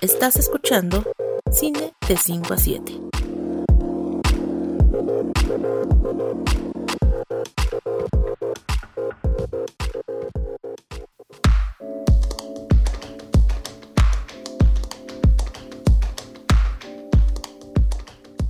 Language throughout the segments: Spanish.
Estás escuchando Cine de 5 a 7.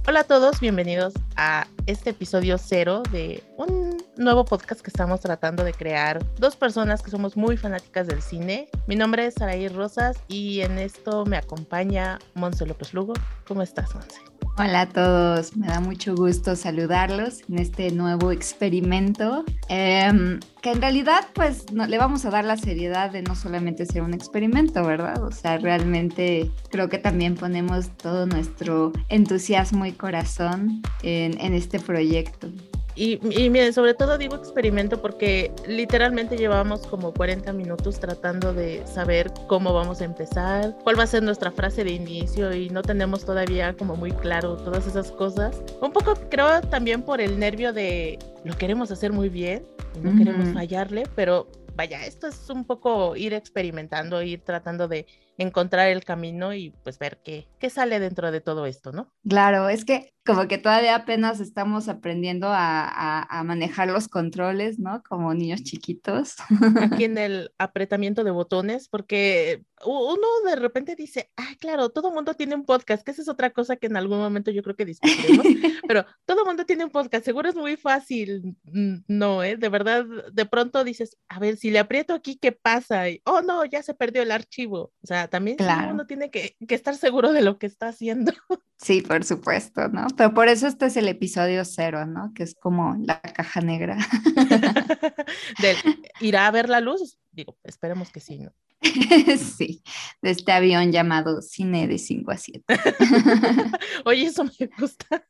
Hola a todos, bienvenidos a este episodio cero de un nuevo podcast que estamos tratando de crear. Dos personas que somos muy fanáticas del cine. Mi nombre es Saraí Rosas y en esto me acompaña Monse López Lugo. ¿Cómo estás, Monse? Hola a todos, me da mucho gusto saludarlos en este nuevo experimento, em, que en realidad pues no, le vamos a dar la seriedad de no solamente ser un experimento, ¿verdad? O sea, realmente creo que también ponemos todo nuestro entusiasmo y corazón en, en este proyecto. Y, miren, sobre todo digo experimento porque literalmente llevamos como 40 minutos tratando de saber cómo vamos a empezar, cuál va a ser nuestra frase de inicio y no tenemos todavía como muy claro todas esas cosas. Un poco creo también por el nervio de lo queremos hacer muy bien y no queremos fallarle, pero vaya, esto es un poco ir experimentando, ir tratando de encontrar el camino y pues ver qué, qué sale dentro de todo esto, ¿no? Claro, es que como que todavía apenas estamos aprendiendo a, a, manejar los controles, ¿no? Como niños chiquitos. Aquí en el apretamiento de botones, porque uno de repente dice, ah, claro, todo mundo tiene un podcast, que esa es otra cosa que en algún momento yo creo que discutiremos, pero todo mundo tiene un podcast, seguro es muy fácil, no, ¿eh? De verdad, de pronto dices, a ver, si le aprieto aquí, ¿qué pasa? Y, oh, no, ya se perdió el archivo. O sea, también uno tiene que, que, estar seguro de lo que está haciendo. Sí, por supuesto, ¿no? Pero por eso este es el episodio cero, ¿no? Que es como la caja negra. ¿Irá a ver la luz? Digo, esperemos que sí, ¿no? sí, de este avión llamado Cine de 5 a 7. Oye, eso me gusta.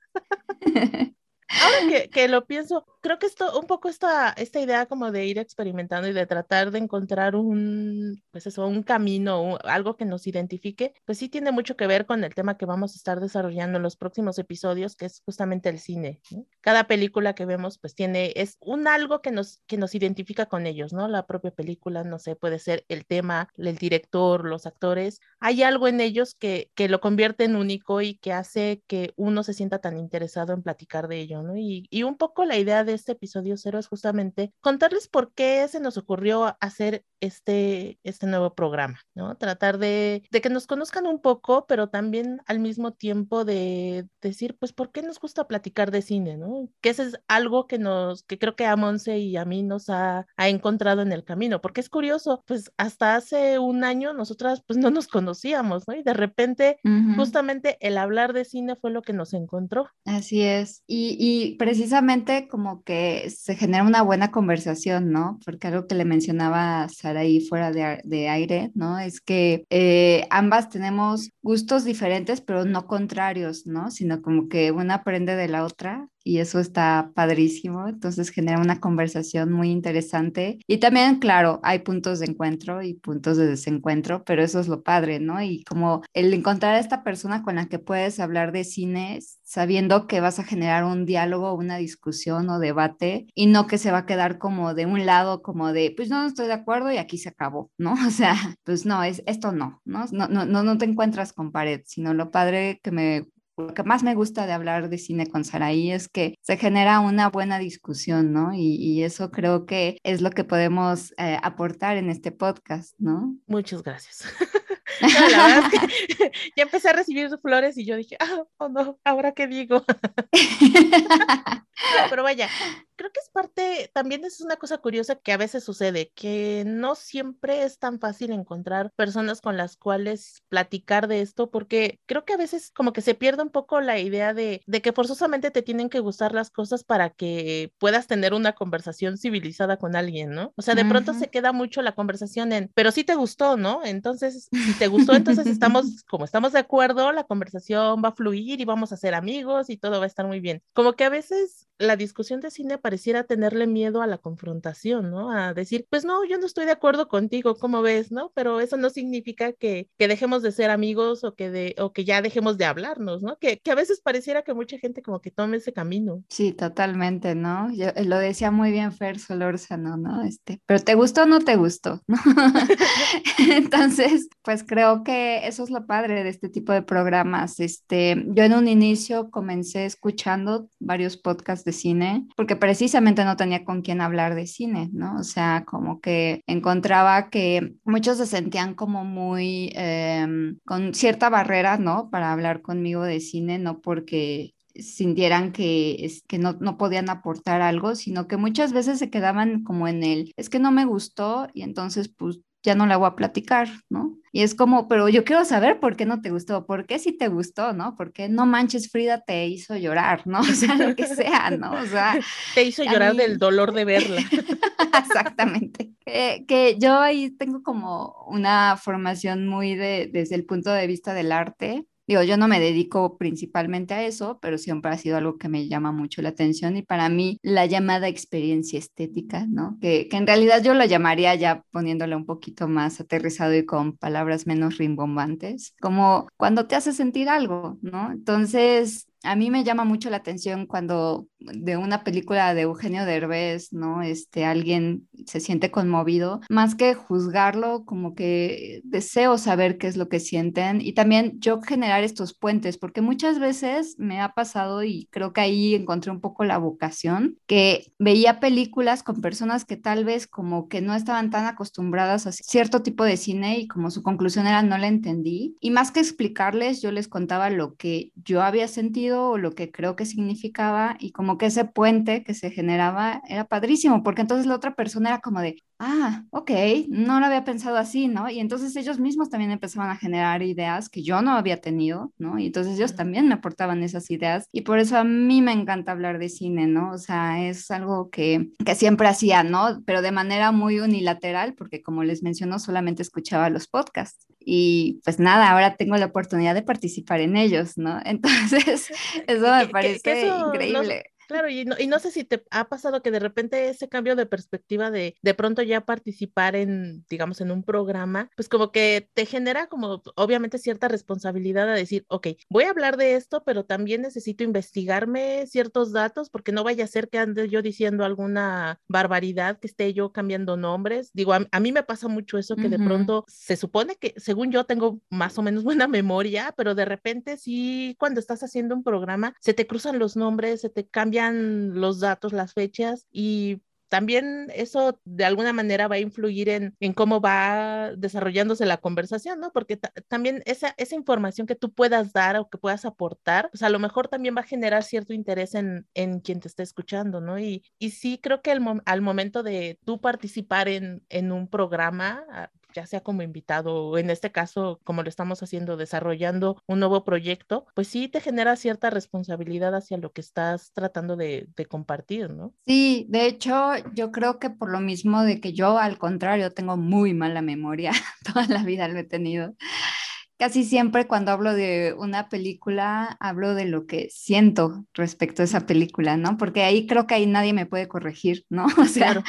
Ahora que, que, lo pienso, creo que esto, un poco esta, esta idea como de ir experimentando y de tratar de encontrar un, pues eso, un camino, algo que nos identifique, pues sí tiene mucho que ver con el tema que vamos a estar desarrollando en los próximos episodios, que es justamente el cine. Cada película que vemos, pues tiene, es un algo que nos, que nos identifica con ellos, ¿no? La propia película, no sé, puede ser el tema, el director, los actores. Hay algo en ellos que, que lo convierte en único y que hace que uno se sienta tan interesado en platicar de ello y, un poco la idea de este episodio cero es justamente contarles por qué se nos ocurrió hacer este, este nuevo programa, ¿no? Tratar de, que nos conozcan un poco, pero también al mismo tiempo de decir, pues, ¿por qué nos gusta platicar de cine, ¿no? Que ese es algo que nos, que creo que a Monse y a mí nos ha, encontrado en el camino, porque es curioso, pues, hasta hace un año nosotras, pues, no nos conocíamos, ¿no? Y de repente, justamente el hablar de cine fue lo que nos encontró. Así es. Y, y precisamente como que se genera una buena conversación, ¿no? Porque algo que le mencionaba a Saraí fuera de, aire, ¿no? Es que eh, ambas tenemos gustos diferentes, pero no contrarios, ¿no? Sino como que una aprende de la otra y eso está padrísimo, entonces genera una conversación muy interesante y también, claro, hay puntos de encuentro y puntos de desencuentro, pero eso es lo padre, ¿no? Y como el encontrar a esta persona con la que puedes hablar de cine sabiendo que vas a generar un diálogo, una discusión o debate y no que se va a quedar como de un lado, como de, pues no, estoy de acuerdo y aquí se acabó, ¿no? O sea, pues no, es esto no, ¿no? No, no, no, no te encuentras con pared, sino lo padre que me lo que más me gusta de hablar de cine con Saraí es que se genera una buena discusión, ¿no? Y, eso creo que es lo que podemos eh, aportar en este podcast, ¿no? Muchas gracias. la verdad es que ya empecé a recibir flores y yo dije, ah, oh no, ahora qué digo. pero vaya, creo que es parte, también es una cosa curiosa que a veces sucede, que no siempre es tan fácil encontrar personas con las cuales platicar de esto, porque creo que a veces como que se pierde un poco la idea de, de que forzosamente te tienen que gustar las cosas para que puedas tener una conversación civilizada con alguien, ¿no? O sea, de pronto se queda mucho la conversación en, pero sí te gustó, ¿no? Entonces, si te gustó, entonces estamos, como estamos de acuerdo, la conversación va a fluir y vamos a ser amigos y todo va a estar muy bien. Como que a veces la discusión de cine pareciera tenerle miedo a la confrontación, ¿no? A decir, pues no, yo no estoy de acuerdo contigo, ¿cómo ves, no? Pero eso no significa que, que dejemos de ser amigos o que, de, o que ya dejemos de hablarnos, ¿no? Que, que a veces pareciera que mucha gente como que tome ese camino. Sí, totalmente, ¿no? Yo, eh, lo decía muy bien Fer Solórzano, ¿no? Este, pero ¿te gustó o no te gustó? Entonces, pues creo que eso es lo padre de este tipo de programas. Este, yo en un inicio comencé escuchando varios podcasts de cine porque precisamente no tenía con quién hablar de cine, ¿no? O sea, como que encontraba que muchos se sentían como muy em, con cierta barrera, ¿no? Para hablar conmigo de cine, no porque sintieran que, es, que no, no podían aportar algo, sino que muchas veces se quedaban como en el, es que no me gustó y entonces pues ya no la voy a platicar, ¿no? Y es como, pero yo quiero saber por qué no te gustó, por qué sí te gustó, ¿no? Por qué no manches Frida te hizo llorar, ¿no? O sea, lo que sea, ¿no? O sea, te hizo llorar del dolor de verla. Exactamente. que yo ahí tengo como una formación muy de, desde el punto de vista del arte Digo, yo no me dedico principalmente a eso, pero siempre ha sido algo que me llama mucho la atención y para mí la llamada experiencia estética, ¿no? Que, que en realidad yo lo llamaría ya poniéndole un poquito más aterrizado y con palabras menos rimbombantes, como cuando te hace sentir algo, ¿no? Entonces, a mí me llama mucho la atención cuando de una película de Eugenio Derbez, ¿no? Este, alguien se siente conmovido, más que juzgarlo, como que deseo saber qué es lo que sienten y también yo generar estos puentes, porque muchas veces me ha pasado y creo que ahí encontré un poco la vocación, que veía películas con personas que tal vez como que no estaban tan acostumbradas a cierto tipo de cine y como su conclusión era no la entendí y más que explicarles, yo les contaba lo que yo había sentido o lo que creo que significaba y como que ese puente que se generaba era padrísimo, porque entonces la otra persona era como de, ah, ok, no lo había pensado así, ¿no? Y entonces ellos mismos también empezaban a generar ideas que yo no había tenido, ¿no? Y entonces ellos también me aportaban esas ideas y por eso a mí me encanta hablar de cine, ¿no? O sea, es algo que, que siempre hacía, ¿no? Pero de manera muy unilateral, porque como les menciono, solamente escuchaba los podcasts. Y pues nada, ahora tengo la oportunidad de participar en ellos, ¿no? Entonces, eso me parece increíble. Claro, y no, y no sé si te ha pasado que de repente ese cambio de perspectiva de de pronto ya participar en, digamos, en un programa, pues como que te genera como obviamente cierta responsabilidad a decir, ok, voy a hablar de esto, pero también necesito investigarme ciertos datos porque no vaya a ser que ande yo diciendo alguna barbaridad, que esté yo cambiando nombres. Digo, a, mí me pasa mucho eso que de pronto se supone que, según yo, tengo más o menos buena memoria, pero de repente sí, cuando estás haciendo un programa, se te cruzan los nombres, se te cambia los datos, las fechas y también eso de alguna manera va a influir en, en cómo va desarrollándose la conversación, ¿no? Porque también esa, esa información que tú puedas dar o que puedas aportar, pues a lo mejor también va a generar cierto interés en, en quien te esté escuchando, ¿no? Y, y sí creo que el, al momento de tú participar en, en un programa, ya sea como invitado o en este caso, como lo estamos haciendo, desarrollando un nuevo proyecto, pues sí te genera cierta responsabilidad hacia lo que estás tratando de, de compartir, ¿no? Sí, de hecho, yo creo que por lo mismo de que yo al contrario tengo muy mala memoria, toda la vida lo he tenido. Casi siempre cuando hablo de una película, hablo de lo que siento respecto a esa película, ¿no? Porque ahí creo que ahí nadie me puede corregir, ¿no? O sea,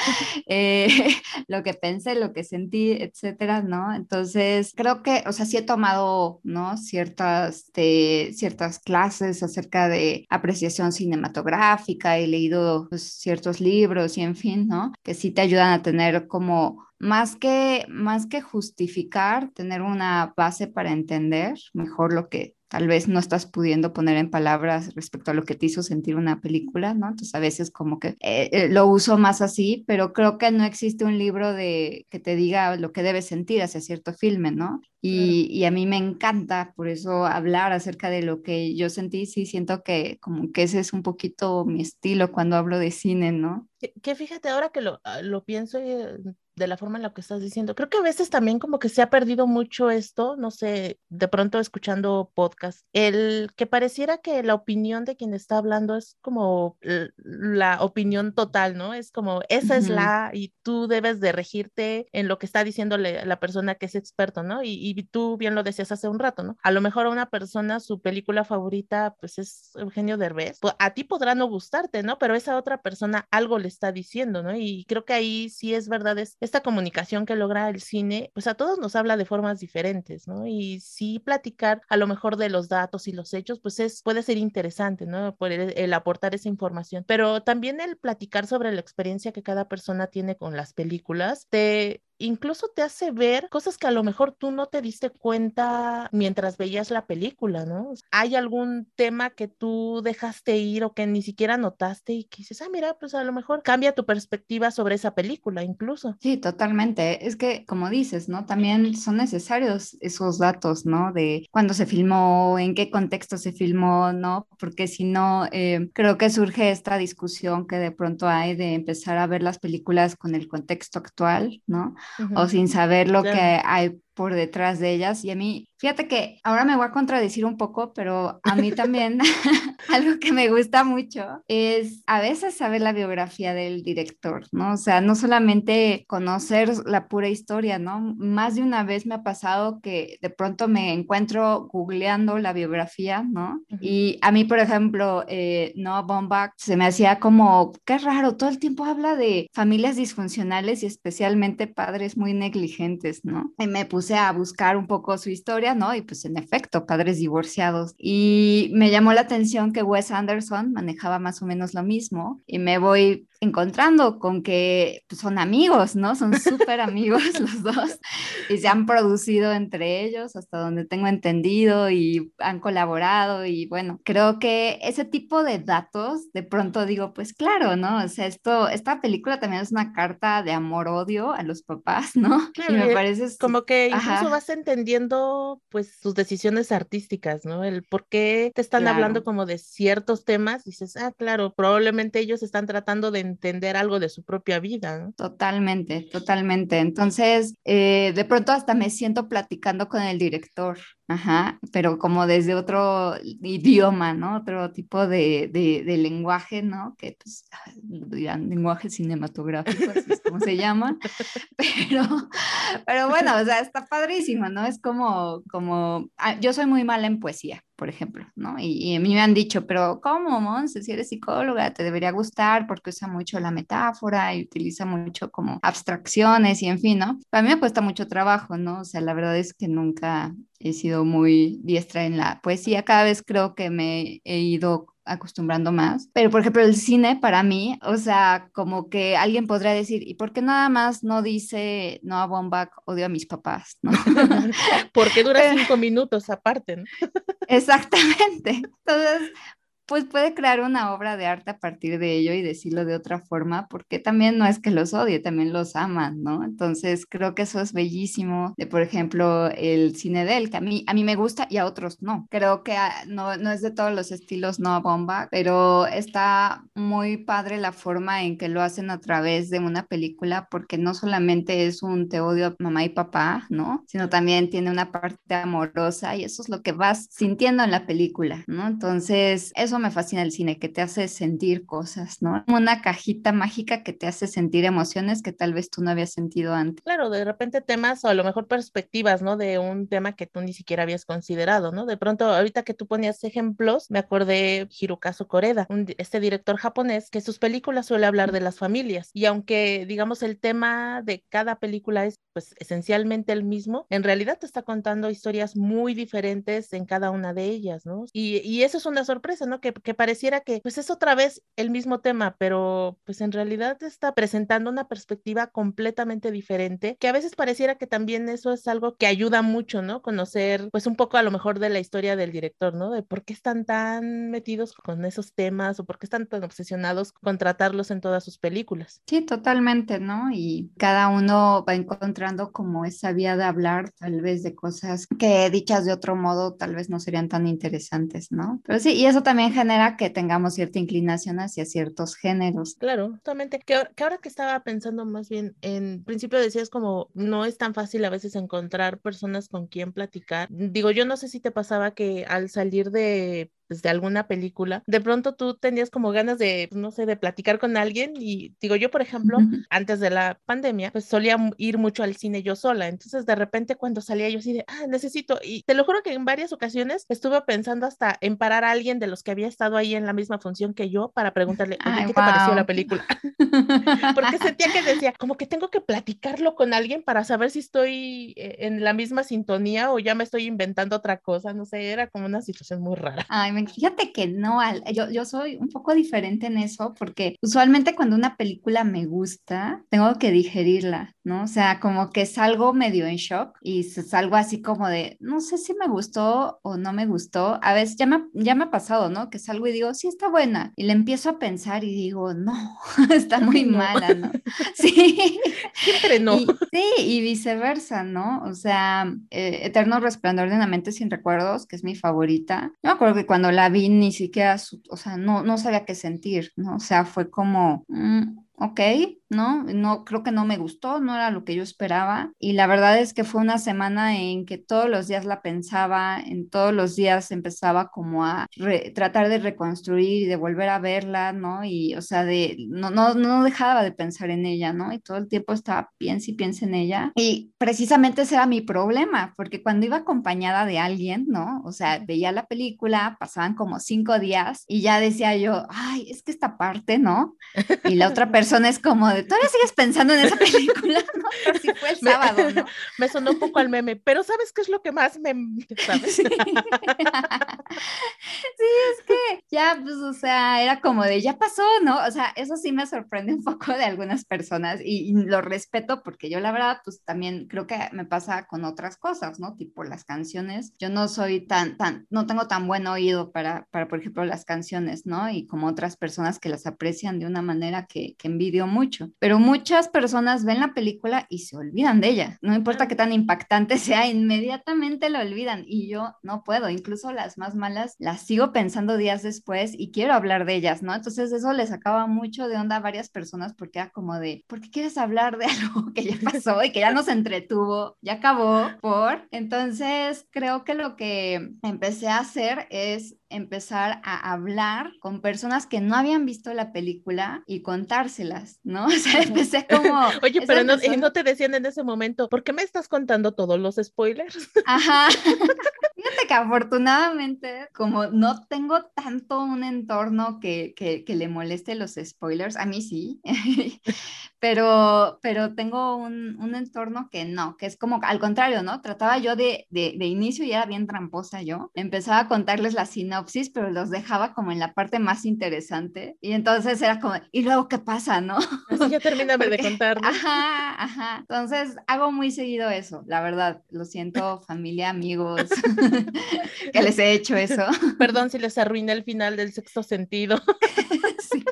eh, lo que pensé, lo que sentí, etcétera, ¿no? Entonces, creo que, o sea, sí he tomado, ¿no? Ciertas, de, ciertas clases acerca de apreciación cinematográfica, he leído pues, ciertos libros y en fin, ¿no? Que sí te ayudan a tener como más que, más que justificar, tener una base para entender mejor lo que tal vez no estás pudiendo poner en palabras respecto a lo que te hizo sentir una película, ¿no? Entonces a veces como que eh, eh, lo uso más así, pero creo que no existe un libro de que te diga lo que debes sentir hacia cierto filme, ¿no? Y, y, a mí me encanta por eso hablar acerca de lo que yo sentí, sí siento que como que ese es un poquito mi estilo cuando hablo de cine, ¿no? Que, fíjate, ahora que lo, ah, lo pienso eh, de la forma en la que estás diciendo, creo que a veces también como que se ha perdido mucho esto, no sé, de pronto escuchando podcast, el que pareciera que la opinión de quien está hablando es como la opinión total, ¿no? Es como, esa es la, y tú debes de regirte en lo que está diciéndole la persona que es experto, ¿no? Y, y tú bien lo decías hace un rato, ¿no? A lo mejor a una persona su película favorita pues es Eugenio Derbez, pues, a ti podrá no gustarte, ¿no? Pero esa otra persona algo le está diciendo, ¿no? Y creo que ahí sí es verdad, es esta comunicación que logra el cine, pues a todos nos habla de formas diferentes, ¿no? Y sí platicar a lo mejor de los datos y los hechos, pues es, puede ser interesante, ¿no? Por el, aportar esa información, pero también el platicar sobre la experiencia que cada persona tiene con las películas, te incluso te hace ver cosas que a lo mejor tú no te diste cuenta mientras veías la película, ¿no? ¿Hay algún tema que tú dejaste ir o que ni siquiera notaste y que dices, ah, mira, pues a lo mejor cambia tu perspectiva sobre esa película incluso? Sí, totalmente. Es que, como dices, ¿no? También son necesarios esos datos, ¿no? De cuándo se filmó, en qué contexto se filmó, ¿no? Porque si no, eh, creo que surge esta discusión que de pronto hay de empezar a ver las películas con el contexto actual, ¿no? O sin saber lo que hay por detrás de ellas. Y a mí, fíjate que ahora me voy a contradecir un poco, pero a mí también algo que me gusta mucho es a veces saber la biografía del director, ¿no? O sea, no solamente conocer la pura historia, ¿no? Más de una vez me ha pasado que de pronto me encuentro googleando la biografía, ¿no? Y a mí, por ejemplo, eh, Noah Baumbach se me hacía como, qué raro, todo el tiempo habla de familias disfuncionales y especialmente padres muy negligentes, ¿no? Y me puse a buscar un poco su historia, ¿no? Y pues en efecto, padres divorciados. Y me llamó la atención que Wes Anderson manejaba más o menos lo mismo y me voy encontrando con que pues, son amigos, ¿no? Son súper amigos los dos y se han producido entre ellos hasta donde tengo entendido y han colaborado y bueno, creo que ese tipo de datos de pronto digo, pues claro, ¿no? O sea, esto, esta película también es una carta de amor-odio a los papás, ¿no? Claro, y me parece... Como que incluso vas entendiendo pues sus decisiones artísticas, ¿no? El por qué te están hablando como de ciertos temas, dices, ah, claro, probablemente ellos están tratando de entender algo de su propia vida. Totalmente, totalmente. Entonces, eh, de pronto hasta me siento platicando con el director, ajá, pero como desde otro idioma, ¿no? Otro tipo de, de, lenguaje, ¿no? Que pues dirán lenguaje cinematográfico, así es como se llama, pero, pero bueno, o sea, está padrísimo, ¿no? Es como, como, ah, yo soy muy mala en poesía, por ejemplo, ¿no? Y, a mí me han dicho, pero ¿cómo, Monse? Si eres psicóloga, te debería gustar porque usa mucho la metáfora y utiliza mucho como abstracciones y en fin, ¿no? A mí me cuesta mucho trabajo, ¿no? O sea, la verdad es que nunca he sido muy diestra en la poesía, cada vez creo que me he ido acostumbrando más. Pero, por ejemplo, el cine para mí, o sea, como que alguien podría decir, ¿y por qué nada más no dice no a Bombach odio a mis papás? ¿no? porque dura cinco minutos aparte, ¿no? Exactamente. Entonces, pues puede crear una obra de arte a partir de ello y decirlo de otra forma, porque también no es que los odie, también los aman, ¿no? Entonces creo que eso es bellísimo de, por ejemplo, el cine de él, que a mí, a mí me gusta y a otros no. Creo que ah, no, no es de todos los estilos, no a bomba, pero está muy padre la forma en que lo hacen a través de una película, porque no solamente es un te odio mamá y papá, ¿no? Sino también tiene una parte amorosa y eso es lo que vas sintiendo en la película, ¿no? Entonces, eso me fascina el cine, que te hace sentir cosas, ¿no? Una cajita mágica que te hace sentir emociones que tal vez tú no habías sentido antes. Claro, de repente temas o a lo mejor perspectivas, ¿no? De un tema que tú ni siquiera habías considerado, ¿no? De pronto, ahorita que tú ponías ejemplos, me acordé Hirokazu Koreda, este director japonés que sus películas suele hablar de las familias y aunque digamos el tema de cada película es pues esencialmente el mismo, en realidad te está contando historias muy diferentes en cada una de ellas, ¿no? Y, y eso es una sorpresa, ¿no? Que que, pareciera que pues es otra vez el mismo tema, pero pues en realidad está presentando una perspectiva completamente diferente, que a veces pareciera que también eso es algo que ayuda mucho, ¿no? Conocer pues un poco a lo mejor de la historia del director, ¿no? De por qué están tan metidos con esos temas o por qué están tan obsesionados con tratarlos en todas sus películas. Sí, totalmente, ¿no? Y cada uno va encontrando como esa vía de hablar tal vez de cosas que dichas de otro modo tal vez no serían tan interesantes, ¿no? Pero sí, y eso también genera que tengamos cierta inclinación hacia ciertos géneros. Claro, justamente, que, que ahora que estaba pensando más bien, en principio decías como no es tan fácil a veces encontrar personas con quien platicar. Digo, yo no sé si te pasaba que al salir de pues, de alguna película, de pronto tú tenías como ganas de, pues, no sé, de platicar con alguien y digo, yo por ejemplo, antes de la pandemia, pues solía ir mucho al cine yo sola, entonces de repente cuando salía yo así de, ah, necesito, y te lo juro que en varias ocasiones estuve pensando hasta en parar a alguien de los que había estado ahí en la misma función que yo para preguntarle, Oye, ¿qué te pareció la película? Porque sentía que decía, como que tengo que platicarlo con alguien para saber si estoy eh, en la misma sintonía o ya me estoy inventando otra cosa, no sé, era como una situación muy rara. Ay, Fíjate que no, yo, yo soy un poco diferente en eso porque usualmente cuando una película me gusta, tengo que digerirla, ¿no? O sea, como que salgo medio en shock y salgo así como de, no sé si me gustó o no me gustó. A veces ya me, ya me ha pasado, ¿no? Que salgo y digo, sí, está buena. Y le empiezo a pensar y digo, no, está muy mala, ¿no? Sí. Siempre no. sí, y viceversa, ¿no? O sea, eh, Eterno Resplandor de una mente sin recuerdos, que es mi favorita. Yo me acuerdo que cuando la vi ni siquiera, o sea, no, no sabía qué sentir, ¿no? O sea, fue como, mm, ok, ¿no? No, creo que no me gustó, no era lo que yo esperaba. Y la verdad es que fue una semana en que todos los días la pensaba, en todos los días empezaba como a tratar de reconstruir y de volver a verla, ¿no? Y, o sea, de, no, no, no dejaba de pensar en ella, ¿no? Y todo el tiempo estaba, piensa y piensa en ella. Y precisamente ese era mi problema, porque cuando iba acompañada de alguien, ¿no? O sea, veía la película, pasaban como cinco días y ya decía yo, ay, es que esta parte, ¿no? Y la otra persona es como de, todavía sigues pensando en esa película, ¿no? si fue el sábado, ¿no? Me sonó un poco al meme, pero ¿sabes qué es lo que más me... ¿sabes? Sí. es que ya, pues, o sea, era como de, ya pasó, ¿no? O sea, eso sí me sorprende un poco de algunas personas y, lo respeto porque yo la verdad, pues también creo que me pasa con otras cosas, ¿no? Tipo las canciones. Yo no soy tan, tan, no tengo tan buen oído para, para por ejemplo, las canciones, ¿no? Y como otras personas que las aprecian de una manera que, que envidio mucho pero muchas personas ven la película y se olvidan de ella. No importa qué tan impactante sea, inmediatamente lo olvidan y yo no puedo. Incluso las más malas las sigo pensando días después y quiero hablar de ellas, ¿no? Entonces eso les acaba mucho de onda a varias personas porque era como de, ¿por qué quieres hablar de algo que ya pasó y que ya nos entretuvo, ya acabó por? Entonces creo que lo que empecé a hacer es empezar a hablar con personas que no habían visto la película y contárselas, ¿no? O sea, empecé como... Oye, pero no, no, te decían en ese momento, ¿por qué me estás contando todos los spoilers? Ajá. Fíjate que afortunadamente, como no tengo tanto un entorno que, que, que le moleste los spoilers, a mí sí, pero, pero tengo un, un, entorno que no, que es como al contrario, ¿no? Trataba yo de, de, de inicio y era bien tramposa yo, empezaba a contarles la sinopsis, pero los dejaba como en la parte más interesante y entonces era como, ¿y luego qué pasa, no? Así ya termíname de contar. Ajá, ajá. Entonces hago muy seguido eso, la verdad, lo siento, familia, amigos. que les he hecho eso. Perdón si les arruiné el final del sexto sentido. Sí.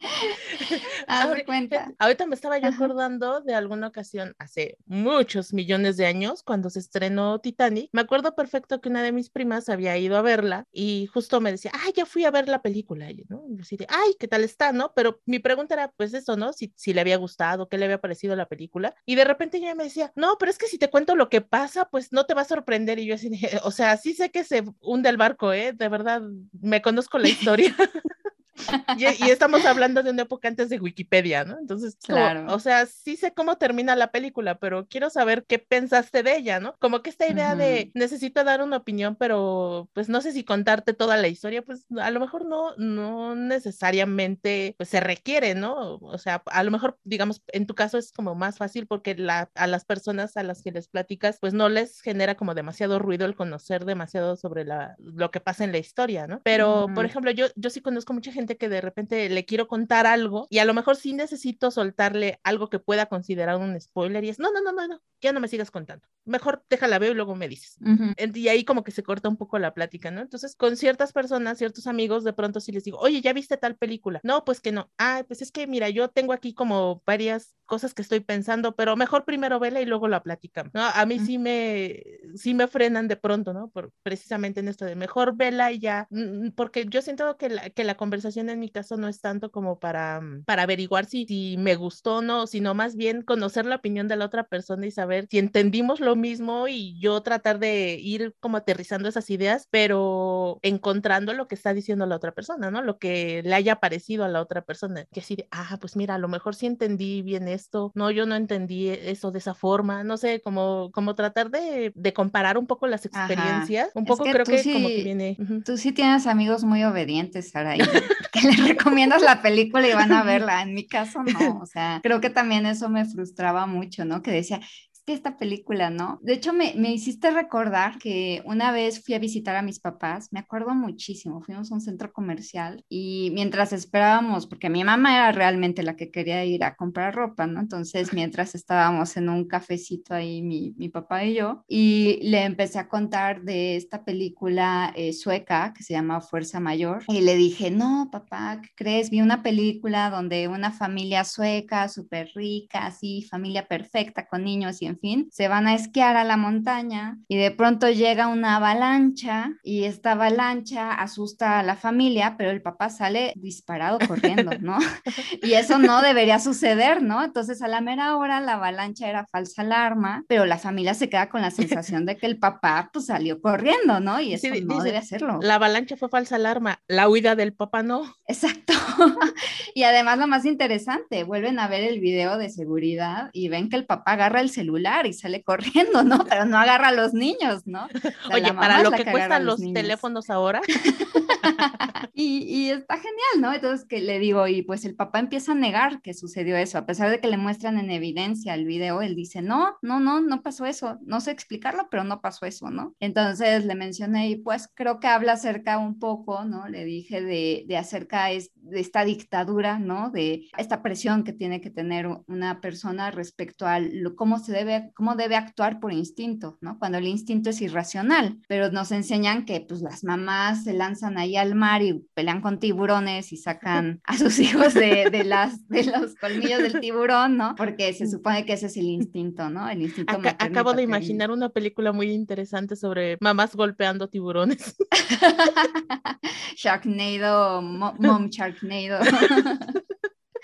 Haz cuenta. Ahorita me estaba yo acordando de alguna ocasión hace muchos millones de años cuando se estrenó Titanic. Me acuerdo perfecto que una de mis primas había ido a verla y justo me decía, ay, ya fui a ver la película. ¿no? y así de, ay, ¿qué tal está? ¿No? Pero mi pregunta era, pues eso, ¿no? Si, si le había gustado, qué le había parecido la película. Y de repente ella me decía, no, pero es que si te cuento lo que pasa, pues no te va a sorprender. Y yo así, o sea, sí sé que se hunde el barco, ¿eh? De verdad, me conozco la historia. y, estamos hablando de una época antes de Wikipedia, ¿no? Entonces, claro. o sea, sí sé cómo termina la película, pero quiero saber qué pensaste de ella, ¿no? Como que esta idea de necesito dar una opinión, pero pues no sé si contarte toda la historia, pues a lo mejor no, no necesariamente pues se requiere, ¿no? O sea, a lo mejor, digamos, en tu caso es como más fácil porque la, a las personas a las que les platicas, pues no les genera como demasiado ruido el conocer demasiado sobre la, lo que pasa en la historia, ¿no? Pero, por ejemplo, yo, yo sí conozco mucha gente gente que de repente le quiero contar algo y a lo mejor sí necesito soltarle algo que pueda considerar un spoiler y es, no, no, no, no, no, ya no me sigas contando. Mejor déjala ver y luego me dices. Y ahí como que se corta un poco la plática, ¿no? Entonces, con ciertas personas, ciertos amigos, de pronto sí les digo, oye, ¿ya viste tal película? No, pues que no. Ah, pues es que mira, yo tengo aquí como varias cosas que estoy pensando, pero mejor primero vela y luego la platicamos, ¿no? A mí sí me, sí me frenan de pronto, ¿no? Por, precisamente en esto de mejor vela y ya, mm, porque yo siento que la, que la conversación en mi caso no es tanto como para, mm, para averiguar si, si me gustó o no, sino más bien conocer la opinión de la otra persona y saber si entendimos lo mismo y yo tratar de ir como aterrizando esas ideas, pero encontrando lo que está diciendo la otra persona, ¿no? Lo que le haya parecido a la otra persona, que así ah, pues mira, a lo mejor sí entendí bien esto, no, yo no entendí eso de esa forma, no sé, como, como tratar de, de comparar un poco las experiencias, un poco creo que como que viene. Tú sí tienes amigos muy obedientes, Sara, que les recomiendas la película y van a verla, en mi caso no, o sea, creo que también eso me frustraba mucho, ¿no? Que decía, que esta película, ¿no? De hecho, me, me, hiciste recordar que una vez fui a visitar a mis papás, me acuerdo muchísimo, fuimos a un centro comercial y mientras esperábamos, porque mi mamá era realmente la que quería ir a comprar ropa, ¿no? Entonces, mientras estábamos en un cafecito ahí, mi, mi papá y yo, y le empecé a contar de esta película eh, sueca que se llama Fuerza Mayor, y le dije, no, papá, ¿qué crees? Vi una película donde una familia sueca, súper rica, así, familia perfecta, con niños y en fin, se van a esquiar a la montaña y de pronto llega una avalancha y esta avalancha asusta a la familia, pero el papá sale disparado corriendo, ¿no? y eso no debería suceder, ¿no? Entonces a la mera hora la avalancha era falsa alarma, pero la familia se queda con la sensación de que el papá pues salió corriendo, ¿no? Y eso no debe hacerlo. La avalancha fue falsa alarma, la huida del papá no. Exacto. y además lo más interesante, vuelven a ver el video de seguridad y ven que el papá agarra el celular y sale corriendo, ¿no? Pero no agarra a los niños, ¿no? Oye, para lo que, cuestan los, teléfonos ahora. y, y, está genial, ¿no? Entonces que le digo, y pues el papá empieza a negar que sucedió eso, a pesar de que le muestran en evidencia el video, él dice, no, no, no, no pasó eso, no sé explicarlo, pero no pasó eso, ¿no? Entonces le mencioné y pues creo que habla acerca un poco, ¿no? Le dije de, de acerca de esta dictadura, ¿no? De esta presión que tiene que tener una persona respecto a lo, cómo se debe cómo debe actuar por instinto, ¿no? Cuando el instinto es irracional, pero nos enseñan que pues las mamás se lanzan ahí al mar y pelean con tiburones y sacan a sus hijos de, las, de los colmillos del tiburón, ¿no? Porque se supone que ese es el instinto, ¿no? El instinto Acabo de imaginar una película muy interesante sobre mamás golpeando tiburones. Sharknado, Mom Sharknado.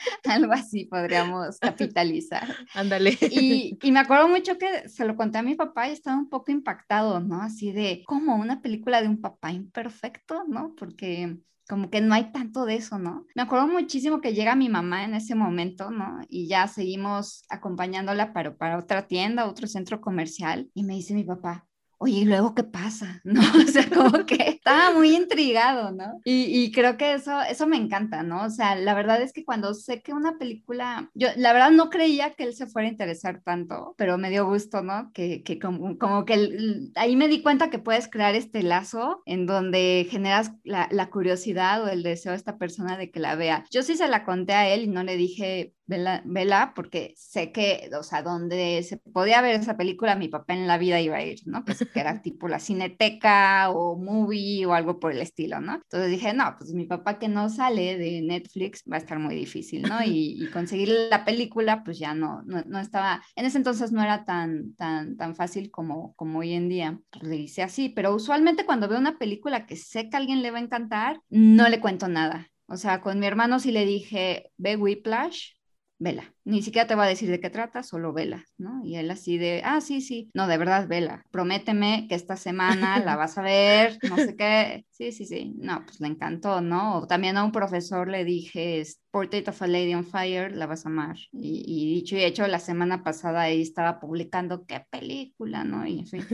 algo así podríamos capitalizar. Ándale. Y, y, me acuerdo mucho que se lo conté a mi papá y estaba un poco impactado, ¿no? Así de, como una película de un papá imperfecto, ¿no? Porque como que no hay tanto de eso, ¿no? Me acuerdo muchísimo que llega mi mamá en ese momento, ¿no? Y ya seguimos acompañándola para, para otra tienda, otro centro comercial, y me dice mi papá, oye, ¿y luego qué pasa? ¿No? O sea, como que estaba muy intrigado, ¿no? Y, y, creo que eso, eso me encanta, ¿no? O sea, la verdad es que cuando sé que una película, yo la verdad no creía que él se fuera a interesar tanto, pero me dio gusto, ¿no? Que, que como, como que ahí me di cuenta que puedes crear este lazo en donde generas la, la curiosidad o el deseo de esta persona de que la vea. Yo sí se la conté a él y no le dije, vela, vela, porque sé que, o sea, donde se podía ver esa película, mi papá en la vida iba a ir, ¿no? Pues que era tipo la cineteca o movie o algo por el estilo, ¿no? Entonces dije, no, pues mi papá que no sale de Netflix va a estar muy difícil, ¿no? Y, conseguir la película, pues ya no, no, no, estaba, en ese entonces no era tan, tan, tan fácil como, como hoy en día. Pues le hice así, pero usualmente cuando veo una película que sé que a alguien le va a encantar, no le cuento nada. O sea, con mi hermano sí le dije, ve Whiplash, vela. Ni siquiera te va a decir de qué trata, solo vela, ¿no? Y él así de, ah, sí, sí, no, de verdad, vela. Prométeme que esta semana la vas a ver, no sé qué. Sí, sí, sí. No, pues le encantó, ¿no? O también a un profesor le dije, Portrait of a Lady on Fire, la vas a amar. Y, y dicho y hecho, la semana pasada ahí estaba publicando qué película, ¿no? Y en fin.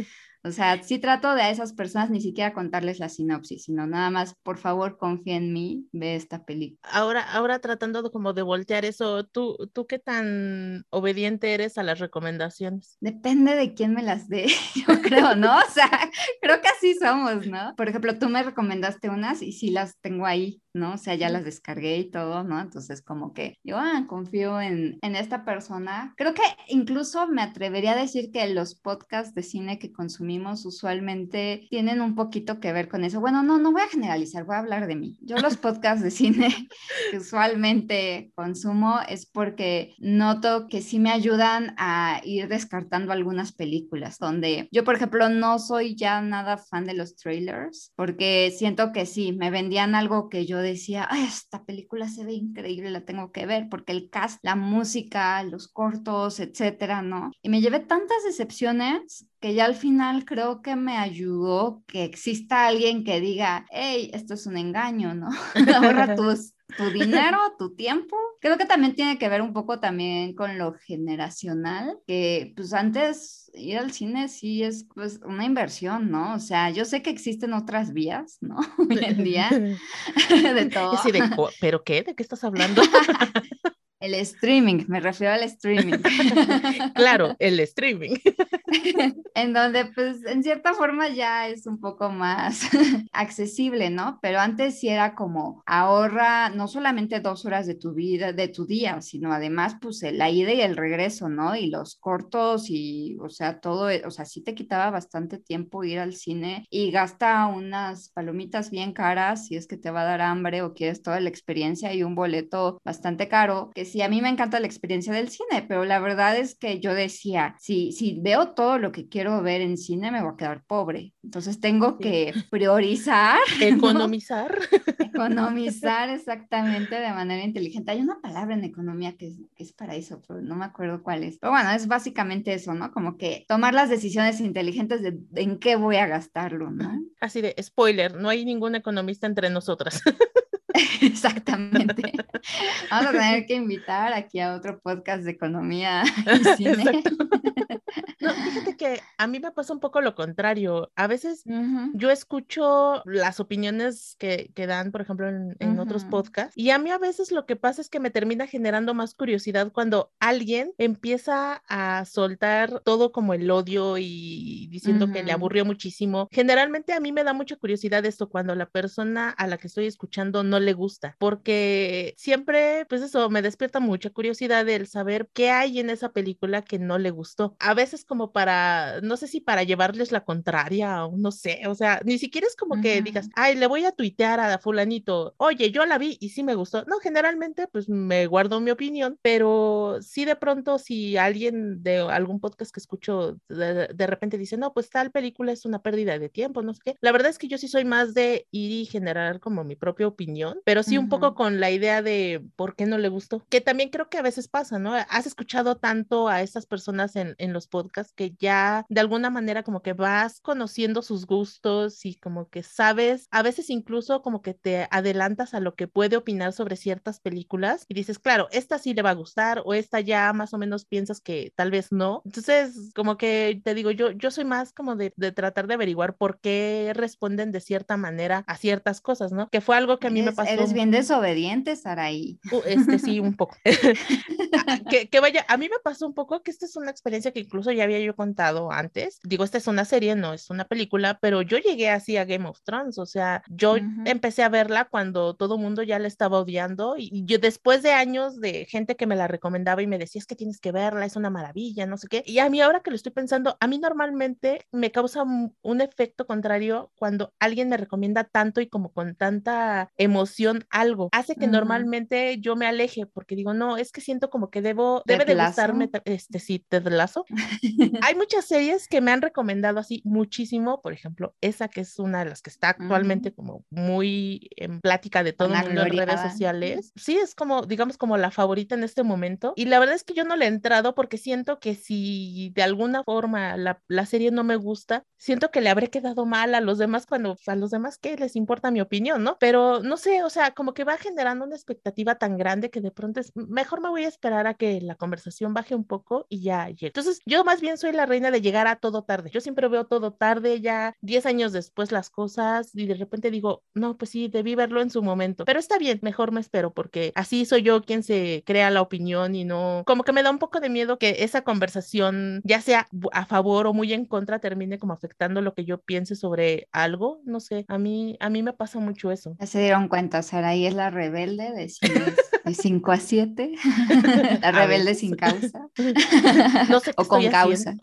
O sea, sí trato de a esas personas ni siquiera contarles la sinopsis, sino nada más, por favor, confía en mí, ve esta película. Ahora, ahora tratando de como de voltear eso, ¿tú, ¿tú qué tan obediente eres a las recomendaciones? Depende de quién me las dé, yo creo, ¿no? O sea, creo que así somos, ¿no? Por ejemplo, tú me recomendaste unas y sí las tengo ahí, ¿no? O sea, ya las descargué y todo, ¿no? Entonces como que yo ah, confío en, en esta persona. Creo que incluso me atrevería a decir que los podcasts de cine que consumimos usualmente tienen un poquito que ver con eso. Bueno, no, no voy a generalizar, voy a hablar de mí. Yo los podcasts de cine que usualmente consumo es porque noto que sí me ayudan a ir descartando algunas películas, donde yo, por ejemplo, no soy ya nada fan de los trailers, porque siento que sí, me vendían algo que yo decía, Ay, esta película se ve increíble, la tengo que ver, porque el cast, la música, los cortos, etcétera, ¿no? Y me llevé tantas decepciones que ya al final creo que me ayudó que exista alguien que diga, hey, esto es un engaño, ¿no? Ahorra tus, tu dinero, tu tiempo. Creo que también tiene que ver un poco también con lo generacional, que pues antes ir al cine sí es pues una inversión, ¿no? O sea, yo sé que existen otras vías, ¿no? Hoy en día, de todo. ¿Pero qué? ¿De qué estás hablando? El streaming, me refiero al streaming. claro, el streaming. en donde pues en cierta forma ya es un poco más accesible, ¿no? Pero antes sí era como ahorra no solamente dos horas de tu vida, de tu día, sino además pues la ida y el regreso, ¿no? Y los cortos y, o sea, todo, o sea, sí te quitaba bastante tiempo ir al cine y gasta unas palomitas bien caras si es que te va a dar hambre o quieres toda la experiencia y un boleto bastante caro que sí, a mí me encanta la experiencia del cine, pero la verdad es que yo decía, si, si veo todo lo que quiero ver en cine, me voy a quedar pobre. Entonces tengo que priorizar. Economizar. Economizar exactamente de manera inteligente. Hay una palabra en economía que es, que es para eso, pero no me acuerdo cuál es. Pero bueno, es básicamente eso, ¿no? Como que tomar las decisiones inteligentes de en qué voy a gastarlo, ¿no? Así de, spoiler, no hay ningún economista entre nosotras. Exactamente. Vamos a tener que invitar aquí a otro podcast de economía y cine. No, fíjate que a mí me pasa un poco lo contrario. A veces yo escucho las opiniones que, que dan, por ejemplo, en, otros podcasts, y a mí a veces lo que pasa es que me termina generando más curiosidad cuando alguien empieza a soltar todo como el odio y diciendo que le aburrió muchísimo. Generalmente a mí me da mucha curiosidad esto cuando la persona a la que estoy escuchando no le gusta, porque siempre, pues eso, me despierta mucha curiosidad el saber qué hay en esa película que no le gustó. A veces como para, no sé si para llevarles la contraria o no sé, o sea, ni siquiera es como que digas, ay, le voy a tuitear a fulanito, oye, yo la vi y sí me gustó. No, generalmente pues me guardo mi opinión, pero sí de pronto si alguien de algún podcast que escucho de, de repente dice, no, pues tal película es una pérdida de tiempo, no sé qué. La verdad es que yo sí soy más de ir y generar como mi propia opinión, pero sí un poco con la idea de por qué no le gustó, que también creo que a veces pasa, ¿no? Has escuchado tanto a estas personas en, en los podcasts que ya de alguna manera como que vas conociendo sus gustos y como que sabes, a veces incluso como que te adelantas a lo que puede opinar sobre ciertas películas y dices, claro, esta sí le va a gustar o esta ya más o menos piensas que tal vez no. Entonces, como que te digo, yo, yo soy más como de, de tratar de averiguar por qué responden de cierta manera a ciertas cosas, ¿no? Que fue algo que a mí me pasó. Eres bien desobediente, Saraí. Uh, este sí, un poco. que, que vaya, a mí me pasó un poco que esta es una experiencia que incluso ya había yo contado antes. Digo, esta es una serie, no es una película, pero yo llegué así a Game of Thrones, o sea, yo empecé a verla cuando todo mundo ya la estaba odiando y yo después de años de gente que me la recomendaba y me decía, es que tienes que verla, es una maravilla, no sé qué. Y a mí ahora que lo estoy pensando, a mí normalmente me causa un efecto contrario cuando alguien me recomienda tanto y como con tanta emoción algo. Hace que normalmente yo me aleje porque digo, no, es que siento como que debo, debe de gustarme, este sí, te Lazo. Hay muchas series que me han recomendado así muchísimo, por ejemplo, esa que es una de las que está actualmente como muy en plática de todo el mundo en redes sociales. Sí, es como, digamos, como la favorita en este momento. Y la verdad es que yo no le he entrado porque siento que si de alguna forma la, la serie no me gusta, siento que le habré quedado mal a los demás cuando a los demás que les importa mi opinión, ¿no? Pero no sé, o sea, como que va generando una expectativa tan grande que de pronto es, mejor me voy a esperar a que la conversación baje un poco y ya llegue. Entonces, yo más bien soy la reina de llegar a todo tarde. Yo siempre veo todo tarde, ya 10 años después las cosas y de repente digo, no, pues sí, debí verlo en su momento, pero está bien, mejor me espero porque así soy yo quien se crea la opinión y no, como que me da un poco de miedo que esa conversación, ya sea a favor o muy en contra, termine como afectando lo que yo piense sobre algo, no sé, a mí, a mí me pasa mucho eso. Ya se dieron cuenta, Saraí es la rebelde de 5 a 7, la rebelde sin causa. No sé o con causa.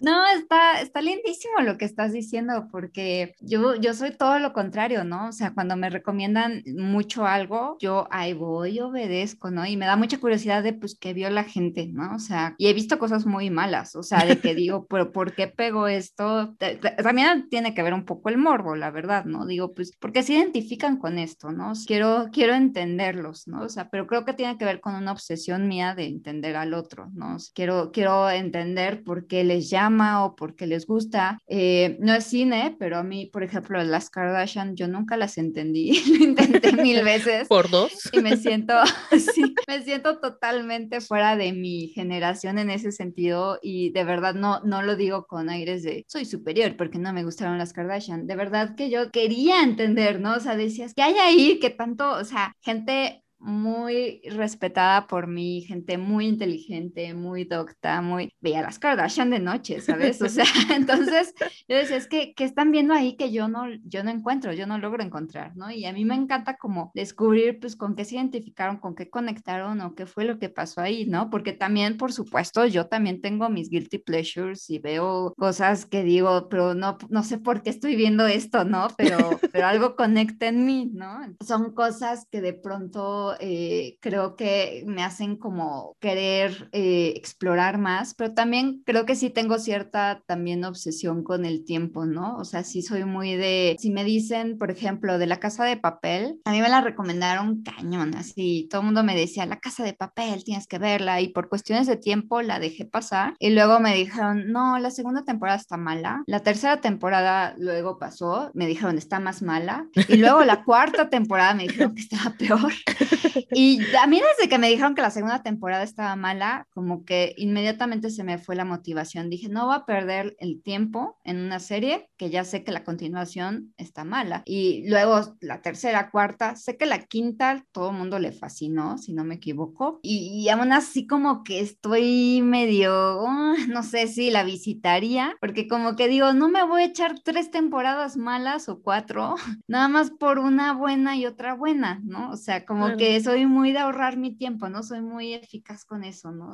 no, está, está lindísimo lo que estás diciendo, porque yo, yo soy todo lo contrario, ¿no? O sea, cuando me recomiendan mucho algo, yo ahí voy, obedezco, ¿no? Y me da mucha curiosidad de, pues, qué vio la gente, ¿no? O sea, y he visto cosas muy malas, o sea, de que digo, pero ¿por qué pego esto? También tiene que ver un poco el morbo, la verdad, ¿no? Digo, pues, porque se identifican con esto, ¿no? Quiero, quiero entenderlos, ¿no? O sea, pero creo que tiene que ver con una obsesión mía de entender al otro, ¿no? Quiero, quiero entender por qué les llama o por qué les gusta. Eh, no es cine, pero a mí, por ejemplo, las Kardashian, yo nunca las entendí, lo intenté mil veces. Por dos. Y me siento, sí, me siento totalmente fuera de mi generación en ese sentido y de verdad no, no lo digo con aires de soy superior porque no me gustaron las Kardashian. De verdad que yo quería entender, ¿no? O sea, decías, ¿qué hay ahí? que tanto, o sea, gente muy respetada por mí, gente muy inteligente, muy docta, muy... Veía las Kardashian de noche, ¿sabes? O sea, entonces yo decía, es que, ¿qué están viendo ahí que yo no, yo no encuentro, yo no logro encontrar, ¿no? Y a mí me encanta como descubrir, pues, con qué se identificaron, con qué conectaron o qué fue lo que pasó ahí, ¿no? Porque también, por supuesto, yo también tengo mis guilty pleasures y veo cosas que digo, pero no, no sé por qué estoy viendo esto, ¿no? Pero, pero algo conecta en mí, ¿no? Son cosas que de pronto eh, creo que me hacen como querer eh, explorar más, pero también creo que sí tengo cierta también obsesión con el tiempo, ¿no? O sea, sí soy muy de, si me dicen, por ejemplo, de la casa de papel, a mí me la recomendaron cañón, así, todo el mundo me decía, la casa de papel, tienes que verla, y por cuestiones de tiempo la dejé pasar, y luego me dijeron, no, la segunda temporada está mala, la tercera temporada luego pasó, me dijeron, está más mala, y luego la cuarta temporada me dijeron que estaba peor. Y a mí desde que me dijeron que la segunda temporada estaba mala, como que inmediatamente se me fue la motivación. Dije, no voy a perder el tiempo en una serie que ya sé que la continuación está mala. Y luego la tercera, cuarta, sé que la quinta todo el mundo le fascinó, si no me equivoco. Y, aún así como que estoy medio, uh, no sé si la visitaría, porque como que digo, no me voy a echar tres temporadas malas o cuatro, nada más por una buena y otra buena, ¿no? O sea, como que soy muy de ahorrar mi tiempo, ¿no? Soy muy eficaz con eso, ¿no?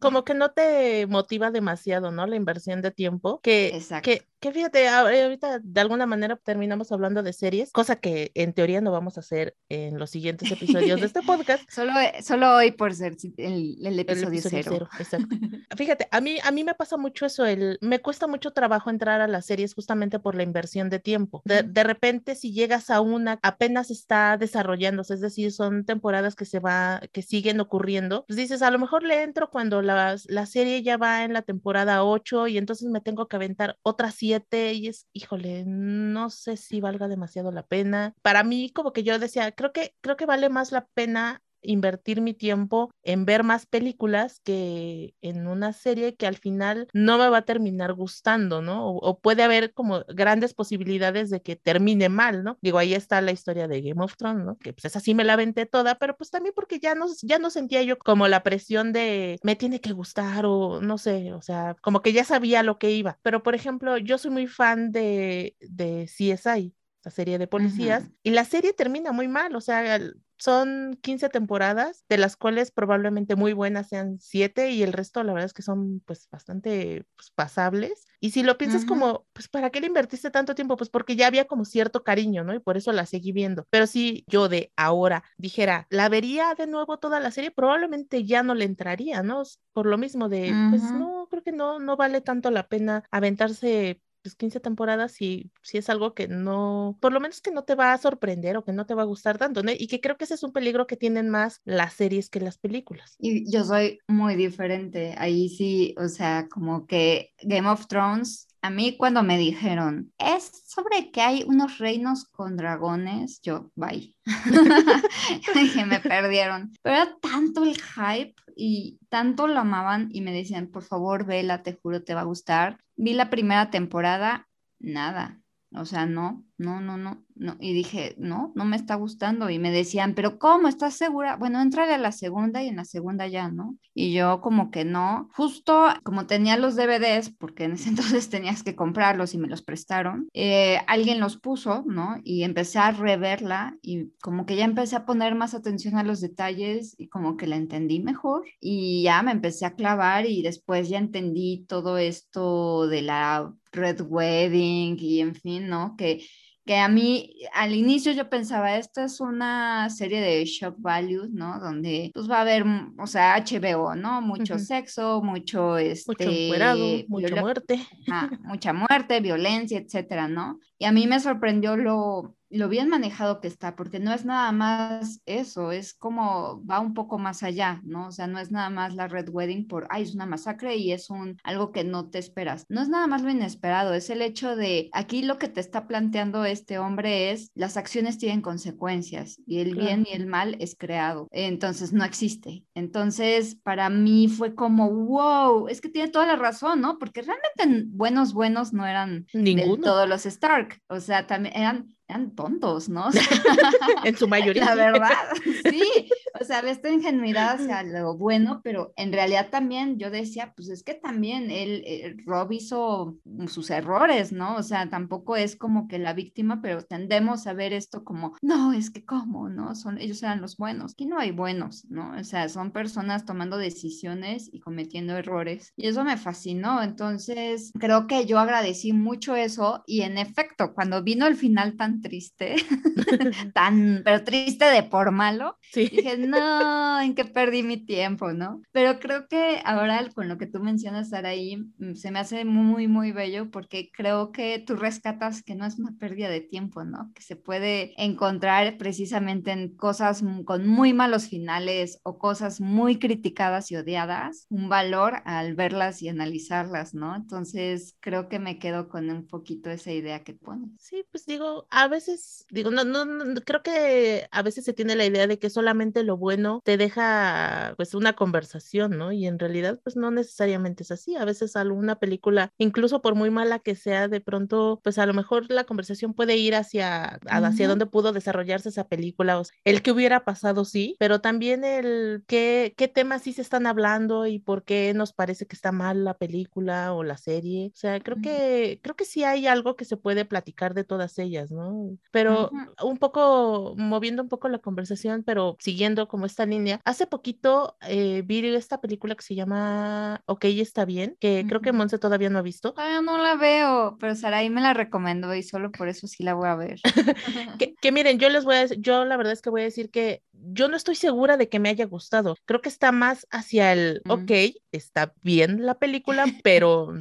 Como que no te motiva demasiado, ¿no? La inversión de tiempo, que, que, que fíjate, ahorita de alguna manera terminamos hablando de series, cosa que en teoría no vamos a hacer en los siguientes episodios de este podcast. solo, solo hoy por ser el, episodio, cero. Exacto. fíjate, a mí, a mí me pasa mucho eso, el, me cuesta mucho trabajo entrar a las series justamente por la inversión de tiempo. De, de repente, si llegas a una, apenas está desarrollándose, es decir, son temporadas que se va, que siguen ocurriendo, pues dices, a lo mejor le entro cuando la, la serie ya va en la temporada 8 y entonces me tengo que aventar otras 7 y es, híjole, no sé si valga demasiado la pena. Para mí, como que yo decía, creo que, creo que vale más la pena invertir mi tiempo en ver más películas que en una serie que al final no me va a terminar gustando, ¿no? O, puede haber como grandes posibilidades de que termine mal, ¿no? Digo, ahí está la historia de Game of Thrones, ¿no? Que pues esa sí me la aventé toda, pero pues también porque ya no, ya no sentía yo como la presión de me tiene que gustar o no sé, o sea, como que ya sabía lo que iba. Pero por ejemplo, yo soy muy fan de, de CSI la serie de policías, y la serie termina muy mal, o sea, son 15 temporadas, de las cuales probablemente muy buenas sean 7 y el resto la verdad es que son pues bastante pues, pasables. Y si lo piensas como, pues ¿para qué le invertiste tanto tiempo? Pues porque ya había como cierto cariño, ¿no? Y por eso la seguí viendo. Pero si yo de ahora dijera, la vería de nuevo toda la serie, probablemente ya no le entraría, ¿no? Por lo mismo de, pues no, creo que no, no vale tanto la pena aventarse pues 15 temporadas y si es algo que no, por lo menos que no te va a sorprender o que no te va a gustar tanto, ¿no? Y que creo que ese es un peligro que tienen más las series que las películas. Y yo soy muy diferente, ahí sí, o sea, como que Game of Thrones a mí cuando me dijeron, es sobre que hay unos reinos con dragones, yo, bye. Dije, me perdieron. Pero era tanto el hype y tanto lo amaban y me decían, por favor, vela, te juro, te va a gustar. Vi la primera temporada, nada. O sea, no, no, no, no, no. Y dije, no, no me está gustando. Y me decían, pero ¿cómo? ¿Estás segura? Bueno, entrale a la segunda y en la segunda ya, ¿no? Y yo como que no. Justo como tenía los DVDs, porque en ese entonces tenías que comprarlos y me los prestaron, eh, alguien los puso, ¿no? Y empecé a reverla y como que ya empecé a poner más atención a los detalles y como que la entendí mejor. Y ya me empecé a clavar y después ya entendí todo esto de la Red Wedding y en fin, ¿no? Que que a mí al inicio yo pensaba, esta es una serie de shock values, ¿no? Donde pues va a haber, mm, o sea, HBO, ¿no? Mucho sexo, mucho, este, mucho mucha muerte. mucha muerte, violencia, etcétera, ¿no? Y a mí me sorprendió lo, lo bien manejado que está, porque no es nada más eso, es como va un poco más allá, ¿no? O sea, no es nada más la Red Wedding por, ay, es una masacre y es un algo que no te esperas. No es nada más lo inesperado, es el hecho de aquí lo que te está planteando este hombre es las acciones tienen consecuencias y el bien y el mal es creado, entonces no existe. Entonces, para mí fue como, wow, es que tiene toda la razón, ¿no? Porque realmente buenos, buenos no eran de todos los Stark, o sea, también eran eran tontos, ¿no? en su mayoría. La verdad, sí. O sea, esta ingenuidad hacia lo bueno, pero en realidad también yo decía, pues es que también él, eh, Rob hizo sus errores, ¿no? O sea, tampoco es como que la víctima, pero tendemos a ver esto como, no, es que cómo, ¿no? Son, ellos eran los buenos. Aquí no hay buenos, ¿no? O sea, son personas tomando decisiones y cometiendo errores. Y eso me fascinó. Entonces, creo que yo agradecí mucho eso y en efecto, cuando vino el final tan triste, tan, pero triste de por malo. Dije, no, en qué perdí mi tiempo, ¿no? Pero creo que ahora con lo que tú mencionas, Saraí, mm, se me hace muy, muy bello porque creo que tú rescatas que no es una pérdida de tiempo, ¿no? Que se puede encontrar precisamente en cosas con muy malos finales o cosas muy criticadas y odiadas, un valor al verlas y analizarlas, ¿no? Entonces, creo que me quedo con un poquito esa idea que pones. Sí, pues digo, a veces, digo, no, no, creo que a veces se tiene la idea de que solamente lo bueno te deja pues una conversación, ¿no? Y en realidad pues no necesariamente es así. A veces alguna película, incluso por muy mala que sea, de pronto pues a lo mejor la conversación puede ir hacia, hacia dónde pudo desarrollarse esa película, o el que hubiera pasado, sí, pero también el qué, qué temas sí se están hablando y por qué nos parece que está mal la película o la serie. O sea, creo que, creo que sí hay algo que se puede platicar de todas ellas, ¿no? Pero un poco, moviendo un poco la conversación, pero siguiendo como esta línea, hace poquito eh, vi esta película que se llama Ok, está bien, que creo que Monse todavía no ha visto. Ah, no la veo, pero Saraí me la recomendó y solo por eso sí la voy a ver. que, miren, yo les voy a decir, yo la verdad es que voy a decir que yo no estoy segura de que me haya gustado. Creo que está más hacia el, ok, está bien la película, pero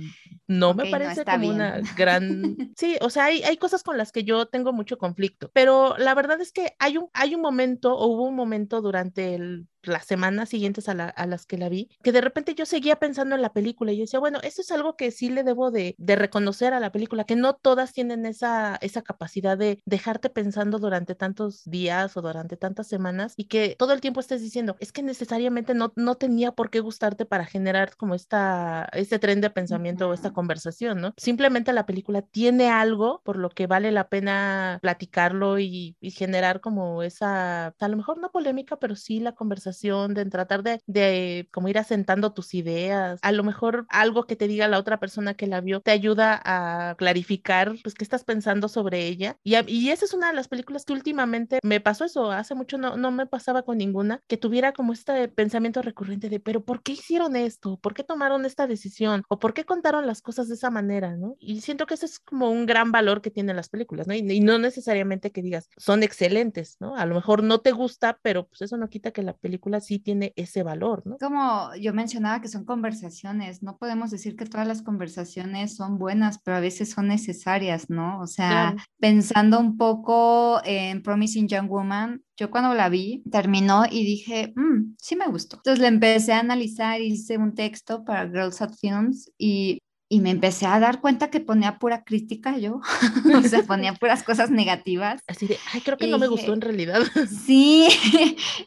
no me parece como una gran... Sí, o sea, hay, hay cosas con las que yo tengo mucho conflicto, pero la verdad es que hay un, hay un momento o hubo un momento durante el las semanas siguientes a, las que la vi, que de repente yo seguía pensando en la película y yo decía, bueno, eso es algo que sí le debo de, reconocer a la película, que no todas tienen esa, esa capacidad de dejarte pensando durante tantos días o durante tantas semanas y que todo el tiempo estés diciendo, es que necesariamente no, no tenía por qué gustarte para generar como esta, este tren de pensamiento o esta conversación, ¿no? Simplemente la película tiene algo por lo que vale la pena platicarlo y, y generar como esa, a lo mejor no polémica, pero sí la conversación de tratar de, de como ir asentando tus ideas. A lo mejor algo que te diga la otra persona que la vio te ayuda a clarificar pues qué estás pensando sobre ella. Y, y esa es una de las películas que últimamente me pasó eso. Hace mucho no, no me pasaba con ninguna que tuviera como este pensamiento recurrente de, pero ¿por qué hicieron esto? ¿Por qué tomaron esta decisión? ¿O por qué contaron las cosas de esa manera? ¿no? Y siento que ese es como un gran valor que tienen las películas, ¿no? Y, y no necesariamente que digas, son excelentes, ¿no? A lo mejor no te gusta, pero pues eso no quita que la película sí tiene ese valor, ¿no? Como yo mencionaba que son conversaciones, no podemos decir que todas las conversaciones son buenas, pero a veces son necesarias, ¿no? O sea, pensando un poco en Promising Young Woman, yo cuando la vi, terminó y dije, mm, sí me gustó. Entonces le empecé a analizar, hice un texto para Girls at Films y y me empecé a dar cuenta que ponía pura crítica yo, o sea, ponía puras cosas negativas. Así de, ay, creo que no me gustó en realidad. Sí,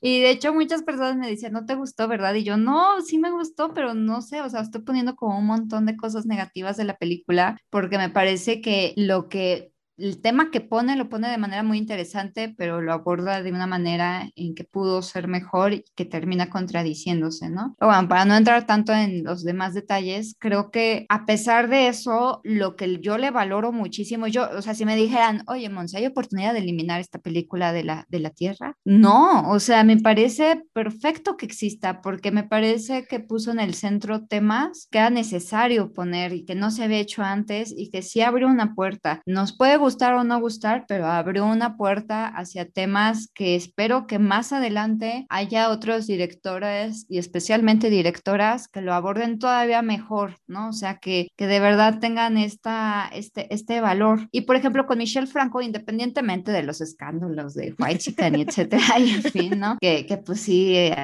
y de hecho muchas personas me decían, no te gustó, ¿verdad? Y yo, no, sí me gustó, pero no sé, o sea, estoy poniendo como un montón de cosas negativas de la película porque me parece que lo que el tema que pone lo pone de manera muy interesante, pero lo aborda de una manera en que pudo ser mejor y que termina contradiciéndose, ¿no? bueno, para no entrar tanto en los demás detalles, creo que a pesar de eso, lo que yo le valoro muchísimo, yo, o sea, si me dijeran, oye, Monse, ¿hay oportunidad de eliminar esta película de la, de la Tierra? No, o sea, me parece perfecto que exista, porque me parece que puso en el centro temas que era necesario poner y que no se había hecho antes y que sí abrió una puerta. Nos puede gustar o no gustar, pero abrió una puerta hacia temas que espero que más adelante haya otros directores y especialmente directoras que lo aborden todavía mejor, ¿no? O sea, que, que de verdad tengan esta, este, este valor. Y por ejemplo, con Michelle Franco, independientemente de los escándalos de White Chicken etcétera, y en fin, ¿no? Que, que pues sí, eh,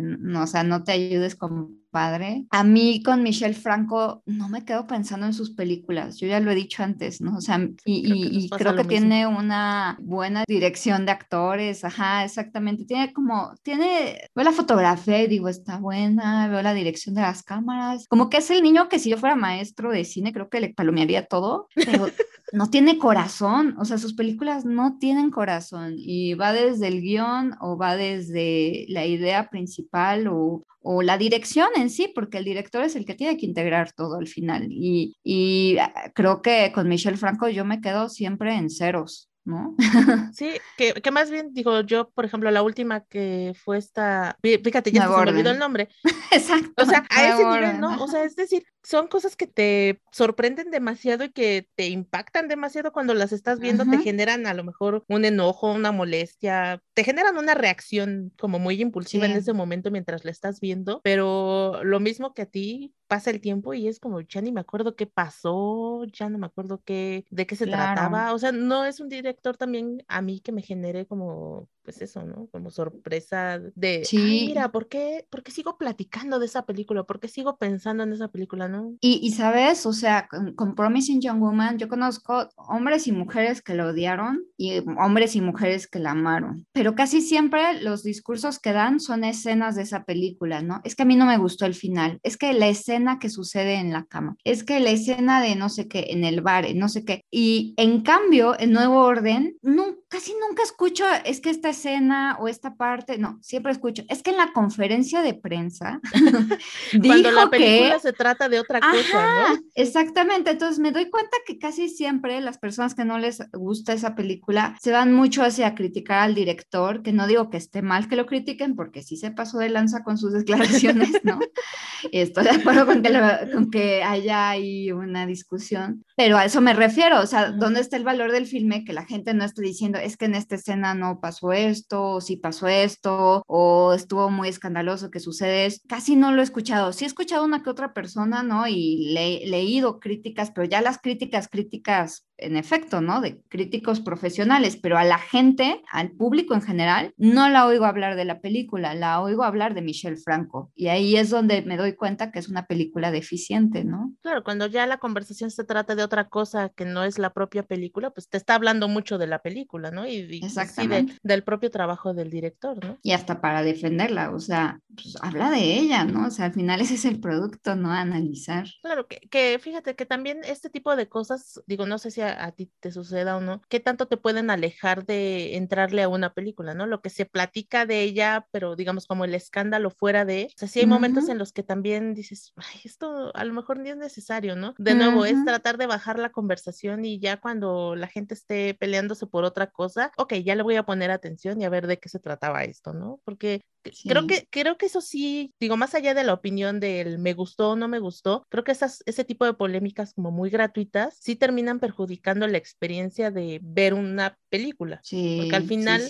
no, sea, no te ayudes con padre. A mí con Michelle Franco no me quedo pensando en sus películas, yo ya lo he dicho antes, ¿no? O sea, y creo que, tiene una buena dirección de actores, ajá, exactamente. Tiene como, tiene, veo la fotografía y digo, está buena, veo la dirección de las cámaras, como que es el niño que si yo fuera maestro de cine, creo que le palomearía todo, pero no tiene corazón, o sea, sus películas no tienen corazón y va desde el guion o va desde la idea principal o, o la dirección en sí, porque el director es el que tiene que integrar todo al final. Y, y ah, creo que con Michelle Franco yo me quedo siempre en ceros. ¿No? Sí, que, que, más bien digo yo, por ejemplo, la última que fue esta, fíjate, ya se me olvidó el nombre. Exacto. O sea, a ese nivel, ¿no? O sea, es decir, son cosas que te sorprenden demasiado y que te impactan demasiado cuando las estás viendo, te generan a lo mejor un enojo, una molestia, te generan una reacción como muy impulsiva en ese momento mientras la estás viendo, pero lo mismo que a ti, pasa el tiempo y es como, ya ni me acuerdo qué pasó, ya no me acuerdo qué, de qué se trataba. O sea, no es un director también a mí que me genere como pues eso, ¿no? Como sorpresa de, sí. mira, ¿por qué, ¿por qué sigo platicando de esa película? ¿Por qué sigo pensando en esa película, no? Y, y sabes, o sea, con, Promising Young Woman, yo conozco hombres y mujeres que la odiaron y hombres y mujeres que la amaron, pero casi siempre los discursos que dan son escenas de esa película, ¿no? Es que a mí no me gustó el final, es que la escena que sucede en la cama, es que la escena de no sé qué, en el bar, no sé qué, y en cambio, en Nuevo Orden, no, casi nunca escucho, es que esta escena o esta parte, no, siempre escucho, es que en la conferencia de prensa cuando la película se trata de otra cosa, ¿no? Exactamente, entonces me doy cuenta que casi siempre las personas que no les gusta esa película se van mucho hacia criticar al director, que no digo que esté mal que lo critiquen porque sí se pasó de lanza con sus declaraciones, ¿no? Estoy de acuerdo con que, con que haya ahí una discusión, pero a eso me refiero, o sea, ¿dónde está el valor del filme que la gente no esté diciendo, es que en esta escena no pasó esto, o sí pasó esto, o estuvo muy escandaloso que sucede? Casi no lo he escuchado, sí he escuchado una que otra persona, ¿no? Y le, leído críticas, pero ya las críticas, críticas en efecto, ¿no? De críticos profesionales, pero a la gente, al público en general, no la oigo hablar de la película, la oigo hablar de Michelle Franco. Y ahí es donde me doy cuenta que es una película deficiente, ¿no? Claro, cuando ya la conversación se trata de otra cosa que no es la propia película, pues te está hablando mucho de la película, ¿no? Y, Exactamente. del propio trabajo del director, ¿no? Y hasta para defenderla, o sea, pues habla de ella, ¿no? O sea, al final ese es el producto, ¿no? Analizar. Claro, que, que fíjate que también este tipo de cosas, digo, no sé si a, ti te suceda o no, qué tanto te pueden alejar de entrarle a una película, ¿no? Lo que se platica de ella, pero digamos como el escándalo fuera de, o sea, sí hay momentos en los que también dices, ay, esto a lo mejor ni es necesario, ¿no? De nuevo, es tratar de bajar la conversación y ya cuando la gente esté peleándose por otra cosa, ok, ya le voy a poner atención y a ver de qué se trataba esto, ¿no? Porque Creo, que, creo que eso sí, digo, más allá de la opinión del me gustó o no me gustó, creo que esas, ese tipo de polémicas como muy gratuitas sí terminan perjudicando la experiencia de ver una película. porque al final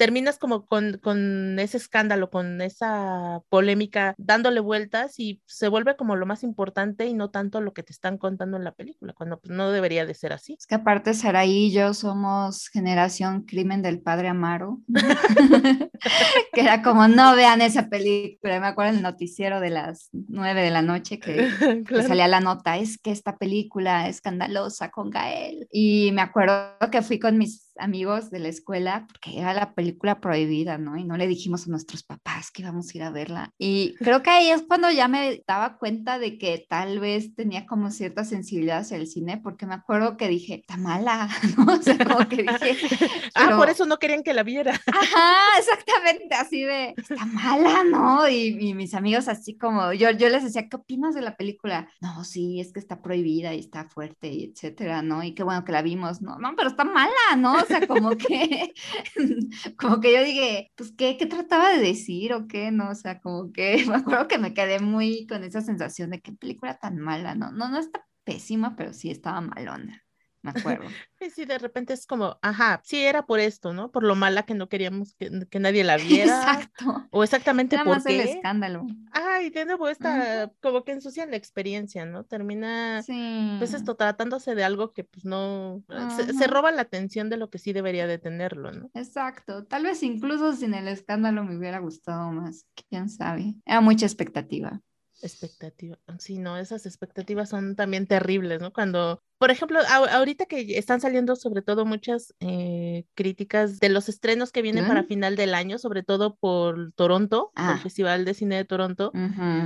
terminas como con, con ese escándalo, con esa polémica, dándole vueltas y se vuelve como lo más importante y no tanto lo que te están contando en la película, cuando pues, no debería de ser así. Es que aparte Saraí y yo somos generación crimen del padre Amaro, que era como, no vean esa película, me acuerdo el noticiero de las nueve de la noche que, que salía la nota, es que esta película escandalosa con Gael. Y me acuerdo que fui con mis amigos de la escuela, porque era la película prohibida, ¿no? Y no le dijimos a nuestros papás que íbamos a ir a verla. Y creo que ahí es cuando ya me daba cuenta de que tal vez tenía como cierta sensibilidad hacia el cine, porque me acuerdo que dije, está mala, ¿no? O sea, como que dije... Ah, por eso no querían que la viera. Ajá, exactamente, así de, está mala, ¿no? Y, mis amigos así como, yo, yo les decía, ¿qué opinas de la película? No, sí, es que está prohibida y está fuerte y etcétera, ¿no? Y qué bueno que la vimos, no, no, pero está mala, ¿no? Sea, como que, como que yo dije, pues, ¿qué, ¿qué trataba de decir o qué? No, o sea, como que me acuerdo que me quedé muy con esa sensación de qué película tan mala, ¿no? No, no está pésima, pero sí estaba malona me acuerdo. Sí, de repente es como, ajá, sí era por esto, ¿no? Por lo mala que no queríamos que, nadie la viera. Exacto. O exactamente por más el escándalo. Ay, de nuevo esta, como que ensucian la experiencia, ¿no? Termina, pues esto, tratándose de algo que pues no, se, roba la atención de lo que sí debería de tenerlo, ¿no? Exacto. Tal vez incluso sin el escándalo me hubiera gustado más, quién sabe. Era mucha expectativa expectativa. Sí, no, esas expectativas son también terribles, ¿no? Cuando por ejemplo, ahorita que están saliendo sobre todo muchas eh, críticas de los estrenos que vienen para final del año, sobre todo por Toronto, el ah. Festival de Cine de Toronto,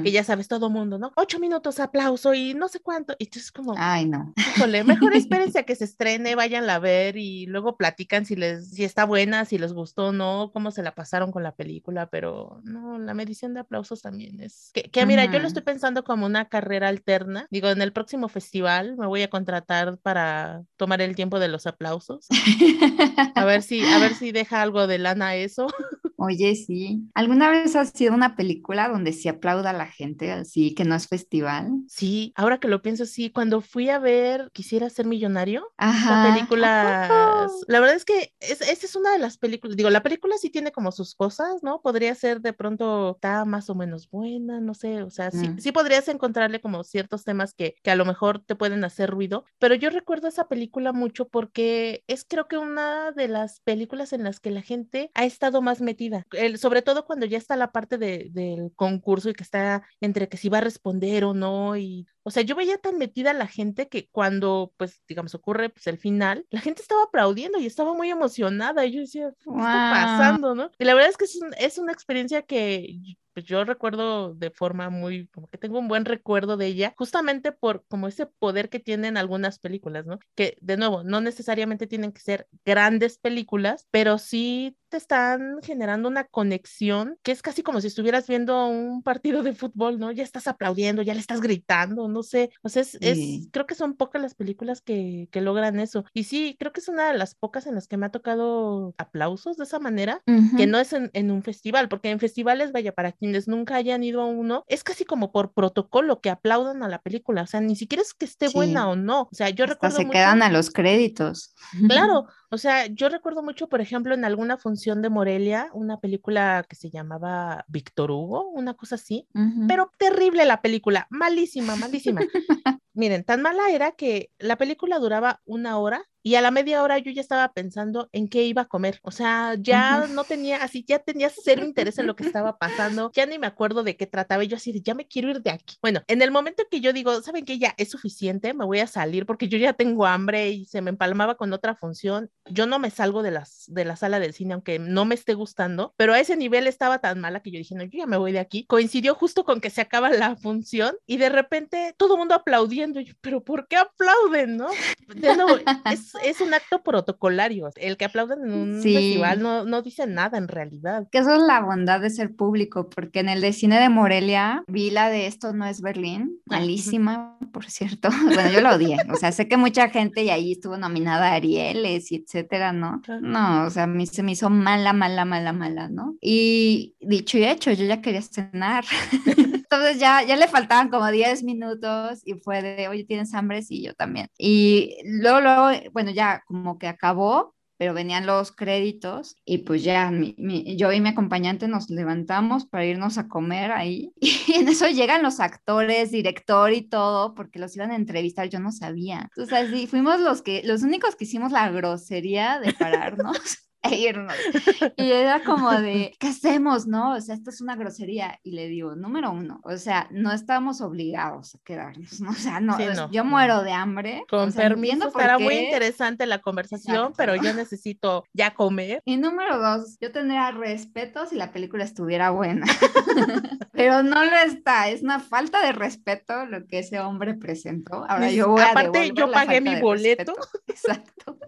que ya sabes, todo mundo, ¿no? Ocho minutos, aplauso y no sé cuánto. Y entonces como, ay, no. Híjole, mejor espérense a que se estrene, vayan a ver y luego platican si les, si está buena, si les gustó o no, cómo se la pasaron con la película, pero no, la medición de aplausos también es, que, que mira, yo lo estoy pensando como una carrera alterna. Digo, en el próximo festival me voy a contratar para tomar el tiempo de los aplausos. A ver si, a ver si deja algo de lana eso. Oye, sí. ¿Alguna vez has sido una película donde se aplauda a la gente así, que no es festival? Sí, ahora que lo pienso, sí. Cuando fui a ver Quisiera ser millonario, Ajá. la película, la verdad es que esa es una de las películas, digo, la película sí tiene como sus cosas, ¿no? Podría ser de pronto, está más o menos buena, no sé, o sea, sí, mm. sí podrías encontrarle como ciertos temas que, que a lo mejor te pueden hacer ruido, pero yo recuerdo esa película mucho porque es creo que una de las películas en las que la gente ha estado más metida, el, sobre todo cuando ya está la parte de, del concurso y que está entre que si va a responder o no y o sea, yo veía tan metida la gente que cuando, pues, digamos, ocurre pues, el final, la gente estaba aplaudiendo y estaba muy emocionada. Y yo decía, ¿qué está pasando, no? Y la verdad es que es, es una experiencia que pues yo recuerdo de forma muy, como que tengo un buen recuerdo de ella, justamente por como ese poder que tienen algunas películas, ¿no? Que de nuevo, no necesariamente tienen que ser grandes películas, pero sí te están generando una conexión que es casi como si estuvieras viendo un partido de fútbol, ¿no? Ya estás aplaudiendo, ya le estás gritando, no sé, o sea, es, es creo que son pocas las películas que, que, logran eso. Y sí, creo que es una de las pocas en las que me ha tocado aplausos de esa manera, que no es en, en un festival, porque en festivales, vaya, para quienes nunca hayan ido a uno, es casi como por protocolo que aplaudan a la película, o sea, ni siquiera es que esté buena o no, o sea, yo Hasta recuerdo... se quedan a los créditos. Claro, o sea, yo recuerdo mucho, por ejemplo, en alguna función de Morelia, una película que se llamaba Víctor Hugo, una cosa así, pero terrible la película, malísima, malísima. Miren, tan mala era que la película duraba una hora y a la media hora yo ya estaba pensando en qué iba a comer. O sea, ya no tenía, así, ya tenía cero interés en lo que estaba pasando. Ya ni me acuerdo de qué trataba. Y yo así, de, ya me quiero ir de aquí. Bueno, en el momento que yo digo, ¿saben qué? Ya es suficiente, me voy a salir porque yo ya tengo hambre y se me empalmaba con otra función. Yo no me salgo de, las, de la sala del cine, aunque no me esté gustando, pero a ese nivel estaba tan mala que yo dije, no, yo ya me voy de aquí. Coincidió justo con que se acaba la función y de repente todo el mundo aplaudiendo. yo, pero ¿por qué aplauden, no? De nuevo, es es un acto protocolario. El que aplauden en un festival no, no dice nada en realidad. Que eso es la bondad de ser público, porque en el de cine de Morelia vi la de Esto no es Berlín, ah, malísima, por cierto. Bueno, yo la odié. O sea, sé que mucha gente y ahí estuvo nominada a Arieles y etcétera, ¿no? No, o sea, a mí se me hizo mala, mala, mala, mala, ¿no? Y dicho y hecho, yo ya quería cenar. Entonces ya, ya le faltaban como 10 minutos y fue de, oye, ¿tienes hambre? Sí, yo también. Y luego, luego, bueno, ya como que acabó pero venían los créditos y pues ya yo y mi acompañante nos levantamos para irnos a comer ahí y en eso llegan los actores, director y todo, porque los iban a entrevistar, yo no sabía. Entonces así fuimos los que, los únicos que hicimos la grosería de pararnos e irnos. Y era como de, ¿qué hacemos? No, o sea, esto es una grosería. Y le digo, número uno, o sea, no estamos obligados a quedarnos, ¿no? O sea, no, yo muero de hambre. Con permiso, estará muy interesante la conversación, pero yo necesito ya comer. Y número dos, yo tendría respeto si la película estuviera buena. pero no lo está, es una falta de respeto lo que ese hombre presentó. Ahora yo voy Aparte, yo pagué mi boleto. Exacto.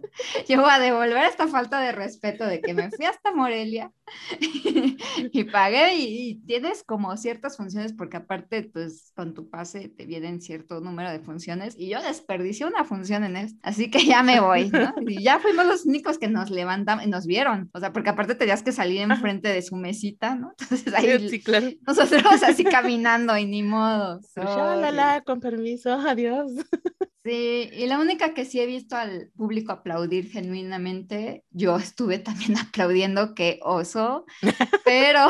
Yo voy a devolver esta falta de respeto de que me fui hasta Morelia y pagué y, tienes como ciertas funciones porque aparte pues con tu pase te vienen cierto número de funciones y yo desperdicié una función en esto, así que ya me voy, ¿no? Y ya fuimos los únicos que nos levantamos y nos vieron, o sea, porque aparte tenías que salir enfrente de su mesita, ¿no? Entonces ahí sí, claro. nosotros así caminando y ni modo. Con permiso, adiós. Sí, y la única que sí he visto al público aplaudir genuinamente, yo estuve también aplaudiendo que oso, pero,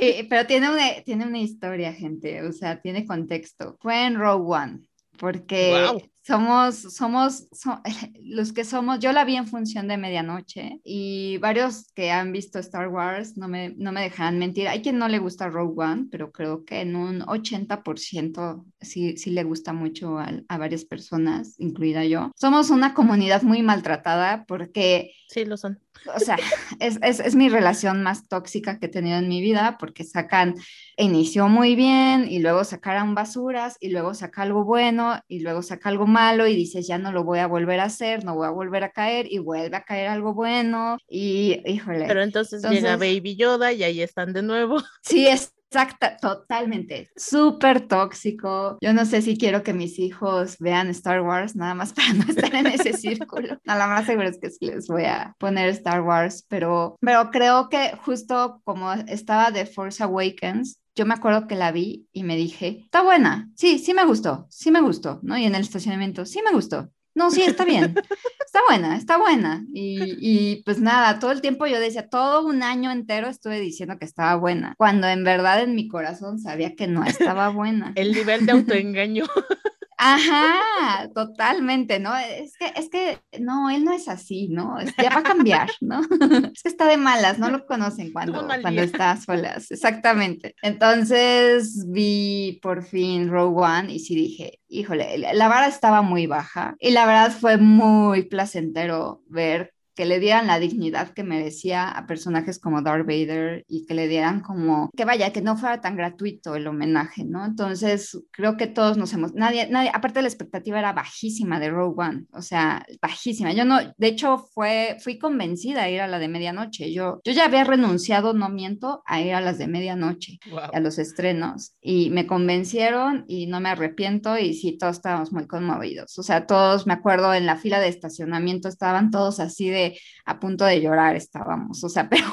eh, pero tiene, una, tiene una historia, gente, o sea, tiene contexto. Fue en Rogue One, porque somos, somos, los que somos, yo la vi en función de medianoche y varios que han visto Star Wars no me, no me dejan mentir. Hay quien no le gusta Rogue One, pero creo que en un 80% sí, sí le gusta mucho a, a varias personas, incluida yo. Somos una comunidad muy maltratada porque... Sí, lo son o sea, es, es, es, mi relación más tóxica que he tenido en mi vida porque sacan, inició muy bien y luego sacaron basuras y luego saca algo bueno y luego saca algo malo y dices, ya no lo voy a volver a hacer, no voy a volver a caer y vuelve a caer algo bueno y híjole. Pero entonces, entonces llega Baby Yoda y ahí están de nuevo. Sí, es Exacta, totalmente. Súper tóxico. Yo no sé si quiero que mis hijos vean Star Wars, nada más para no estar en ese círculo. Nada más seguro es que sí les voy a poner Star Wars, pero, pero creo que justo como estaba de Force Awakens, yo me acuerdo que la vi y me dije, está buena, sí, sí me gustó, sí me gustó, ¿no? Y en el estacionamiento, sí me gustó. No, sí, está bien. Está buena, está buena. Y, y, pues nada, todo el tiempo yo decía, todo un año entero estuve diciendo que estaba buena, cuando en verdad en mi corazón sabía que no estaba buena. El nivel de autoengaño. Ajá, totalmente, ¿no? Es que, es que, no, él no es así, ¿no? Ya va a cambiar, ¿no? Es que está de malas, no lo conocen cuando, cuando está solas, exactamente. Entonces vi por fin Rogue One y sí dije, híjole, la vara estaba muy baja y la verdad fue muy placentero ver que le dieran la dignidad que merecía a personajes como Darth Vader y que le dieran como, que vaya, que no fuera tan gratuito el homenaje, ¿no? Entonces, creo que todos nos hemos, nadie, nadie, aparte la expectativa era bajísima de Rogue One, o sea, bajísima. Yo no, de hecho, fue, fui convencida a ir a la de medianoche. Yo, yo ya había renunciado, no miento, a ir a las de medianoche, a los estrenos, y me convencieron y no me arrepiento y sí, todos estábamos muy conmovidos. O sea, todos, me acuerdo, en la fila de estacionamiento estaban todos así de a punto de llorar estábamos, o sea, pero,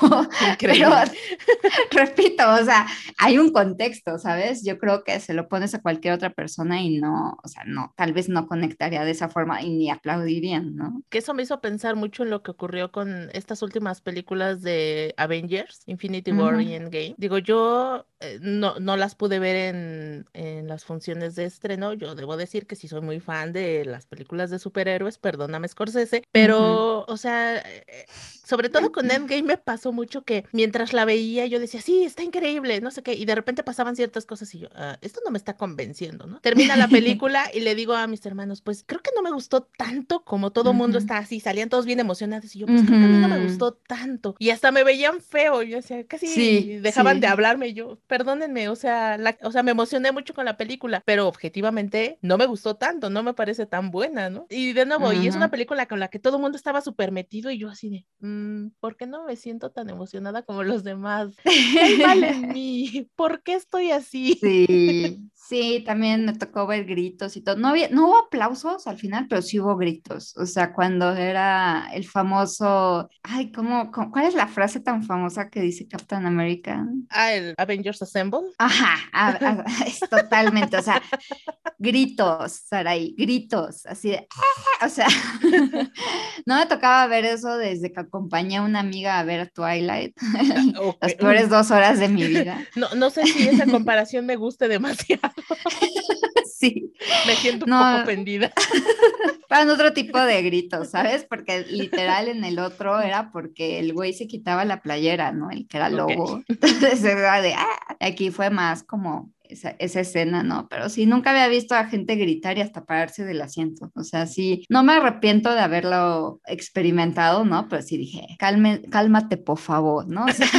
pero, repito, o sea, hay un contexto, ¿sabes? Yo creo que se lo pones a cualquier otra persona y no, o sea, no, tal vez no conectaría de esa forma y ni aplaudirían, ¿no? Que eso me hizo pensar mucho en lo que ocurrió con estas últimas películas de Avengers, Infinity War y Endgame. Digo, yo eh, no, no las pude ver en, en las funciones de estreno, yo debo decir que sí soy muy fan de las películas de superhéroes, perdóname Scorsese, pero, o sea, eh, sobre todo con Endgame me pasó mucho que mientras la veía yo decía, sí, está increíble, no sé qué, y de repente pasaban ciertas cosas y yo, ah, esto no me está convenciendo, ¿no? Termina la película y le digo a mis hermanos, pues creo que no me gustó tanto como todo mundo está así, salían todos bien emocionados y yo, pues creo que a mí no me gustó tanto. Y hasta me veían feo, yo decía, casi dejaban de hablarme, yo, perdónenme, o sea, o sea, me emocioné mucho con la película, pero objetivamente no me gustó tanto, no me parece tan buena, ¿no? Y de nuevo, y es una película con la que todo el mundo estaba súper metido y yo así de, mm, ¿por qué no me siento tan emocionada como los demás? ¿Qué mal en mí? ¿Por qué estoy así? Sí, Sí, también me tocó ver gritos y todo. No, había, no hubo aplausos al final, pero sí hubo gritos. O sea, cuando era el famoso, ay, ¿cómo, cuál es la frase tan famosa que dice Captain America? Ah, el Avengers Assemble. Ajá, es totalmente, o sea, gritos, Saray, gritos, así de, ah", o sea, no me tocaba ver eso desde que acompañé a una amiga a ver Twilight, las peores dos horas de mi vida. No, no sé si esa comparación me guste demasiado. sí. Me siento un poco ofendida. Para otro tipo de gritos, ¿sabes? Porque literal en el otro era porque el güey se quitaba la playera, ¿no? El que era lobo. Entonces era de, ah, aquí fue más como esa, esa, escena, ¿no? Pero sí, nunca había visto a gente gritar y hasta pararse del asiento. O sea, sí, no me arrepiento de haberlo experimentado, ¿no? Pero sí dije, Calme, cálmate, por favor, ¿no? O sea,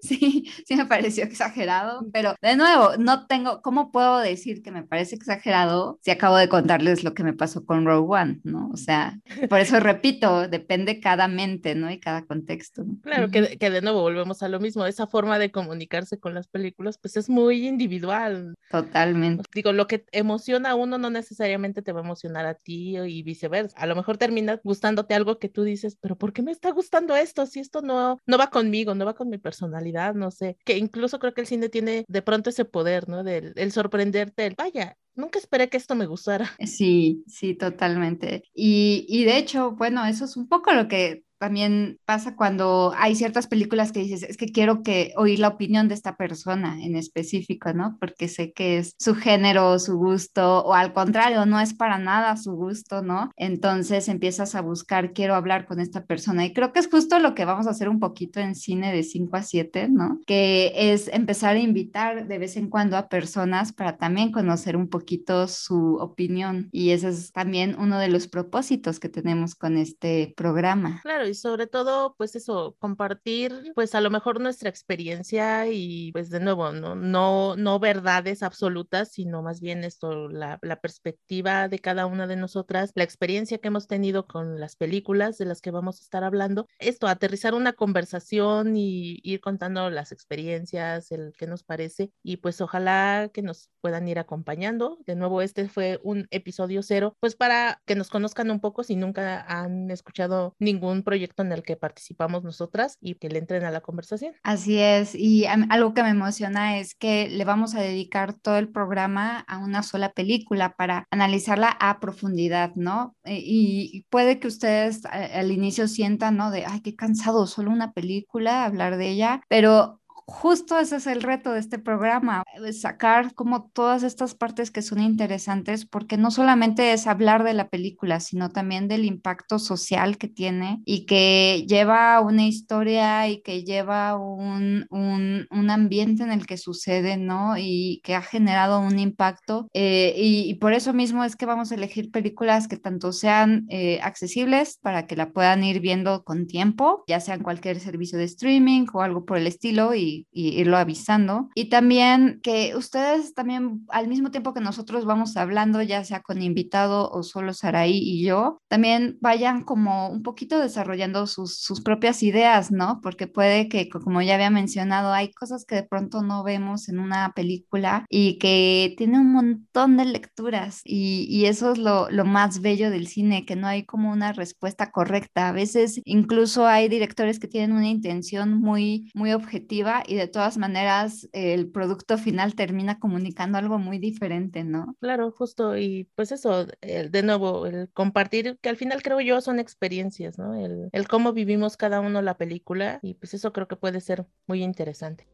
sí, sí me pareció exagerado, pero de nuevo, no tengo, ¿cómo puedo decir que me parece exagerado si acabo de contarles lo que me pasó con Rogue One, ¿no? O sea, por eso repito, depende cada mente, ¿no? Y cada contexto. Claro, que, que de nuevo volvemos a lo mismo, esa forma de comunicarse con las películas, pues es muy individual. Totalmente. Digo, lo que emociona a uno no necesariamente te va a emocionar a ti y viceversa. A lo mejor termina gustándote algo que tú dices, pero ¿por qué me está gustando esto? Si esto no, no va conmigo, no va con mi personalidad, no sé. Que incluso creo que el cine tiene de pronto ese poder, ¿no? Del el sorprenderte, el vaya, nunca esperé que esto me gustara. Sí, sí, totalmente. Y, y de hecho, bueno, eso es un poco lo que también pasa cuando hay ciertas películas que dices, es que quiero que oír la opinión de esta persona en específico, ¿no? Porque sé que es su género, su gusto, o al contrario, no es para nada su gusto, ¿no? Entonces empiezas a buscar, quiero hablar con esta persona. Y creo que es justo lo que vamos a hacer un poquito en cine de 5 a 7, ¿no? Que es empezar a invitar de vez en cuando a personas para también conocer un poquito su opinión. Y ese es también uno de los propósitos que tenemos con este programa. Claro y sobre todo, pues eso, compartir, pues a lo mejor nuestra experiencia y pues de nuevo, no, no, no verdades absolutas, sino más bien esto, la, la perspectiva de cada una de nosotras, la experiencia que hemos tenido con las películas de las que vamos a estar hablando, esto, aterrizar una conversación y ir contando las experiencias, el que nos parece, y pues ojalá que nos puedan ir acompañando. De nuevo, este fue un episodio cero, pues para que nos conozcan un poco si nunca han escuchado ningún proyecto proyecto en el que participamos nosotras y que le entren a la conversación. Así es, y algo que me emociona es que le vamos a dedicar todo el programa a una sola película para analizarla a profundidad, ¿no? Eh, y puede que ustedes al inicio sientan, ¿no? De, ay, qué cansado, solo una película, hablar de ella, pero justo ese es el reto de este programa, eh, sacar como todas estas partes que son interesantes, porque no solamente es hablar de la película, sino también del impacto social que tiene y que lleva una historia y que lleva un, un, un ambiente en el que sucede, ¿no? Y que ha generado un impacto. Eh, y, por eso mismo es que vamos a elegir películas que tanto sean eh, accesibles para que la puedan ir viendo con tiempo, ya sea en cualquier servicio de streaming o algo por el estilo y y, irlo avisando. Y también que ustedes también, al mismo tiempo que nosotros vamos hablando, ya sea con invitado o solo Saraí y yo, también vayan como un poquito desarrollando sus, sus propias ideas, ¿no? Porque puede que, como ya había mencionado, hay cosas que de pronto no vemos en una película y que tiene un montón de lecturas y, y eso es lo, lo más bello del cine, que no hay como una respuesta correcta. A veces incluso hay directores que tienen una intención muy, muy objetiva y de todas maneras el producto final termina comunicando algo muy diferente, ¿no? Claro, justo, y pues eso, de nuevo, el compartir, que al final creo yo son experiencias, ¿no? El, el cómo vivimos cada uno la película y pues eso creo que puede ser muy interesante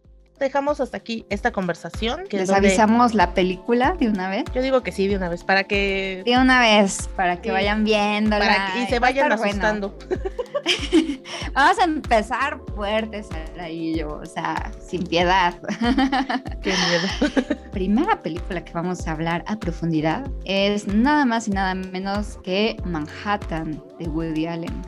dejamos hasta aquí esta conversación. ¿Les avisamos la película de una vez? Yo digo que sí, de una vez, para que... De una vez, para que vayan viéndola. y se vayan asustando. Vamos a empezar fuertes, ahí yo, o sea, sin piedad. Qué miedo. Primera película que vamos a hablar a profundidad es nada más y nada menos que Manhattan de Woody Allen.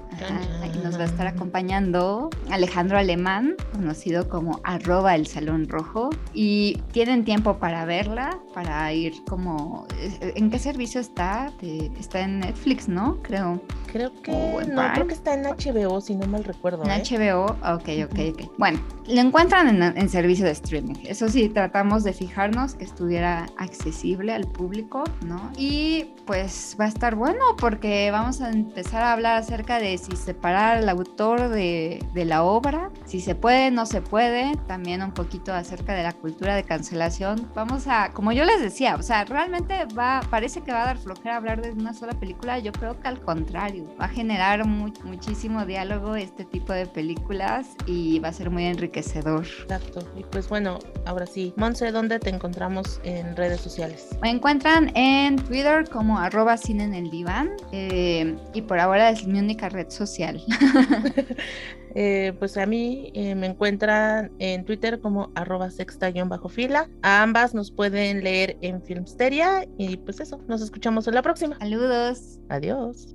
y nos va a estar acompañando Alejandro Alemán, conocido como arroba el Salón Rojo. Y tienen tiempo para verla, para ir como... ¿En qué servicio está? Está en Netflix, ¿no? Creo. Creo que no, creo que está en HBO, si no mal recuerdo. En HBO, ¿eh? ok, ok, ok. Bueno, lo encuentran en, en, servicio de streaming. Eso sí, tratamos de fijarnos que estuviera accesible al público, ¿no? Y pues va a estar bueno porque vamos a empezar a hablar acerca de si separar al autor de, de la obra, si se puede, no se puede, también un poquito acerca de la cultura de cancelación. Vamos a, como yo les decía, o sea, realmente va, parece que va a dar flojera hablar de una sola película. Yo creo que al contrario va a generar muchísimo diálogo este tipo de películas y va a ser muy enriquecedor. Exacto. Y pues bueno, ahora sí, Monse, ¿dónde te encontramos en redes sociales? Me encuentran en Twitter como arroba cine en el diván eh, y por ahora es mi única red social. Eh, pues a mí eh, me encuentran en Twitter como arroba sexta-fila. A ambas nos pueden leer en Filmsteria y pues eso, nos escuchamos en la próxima. Saludos. Adiós.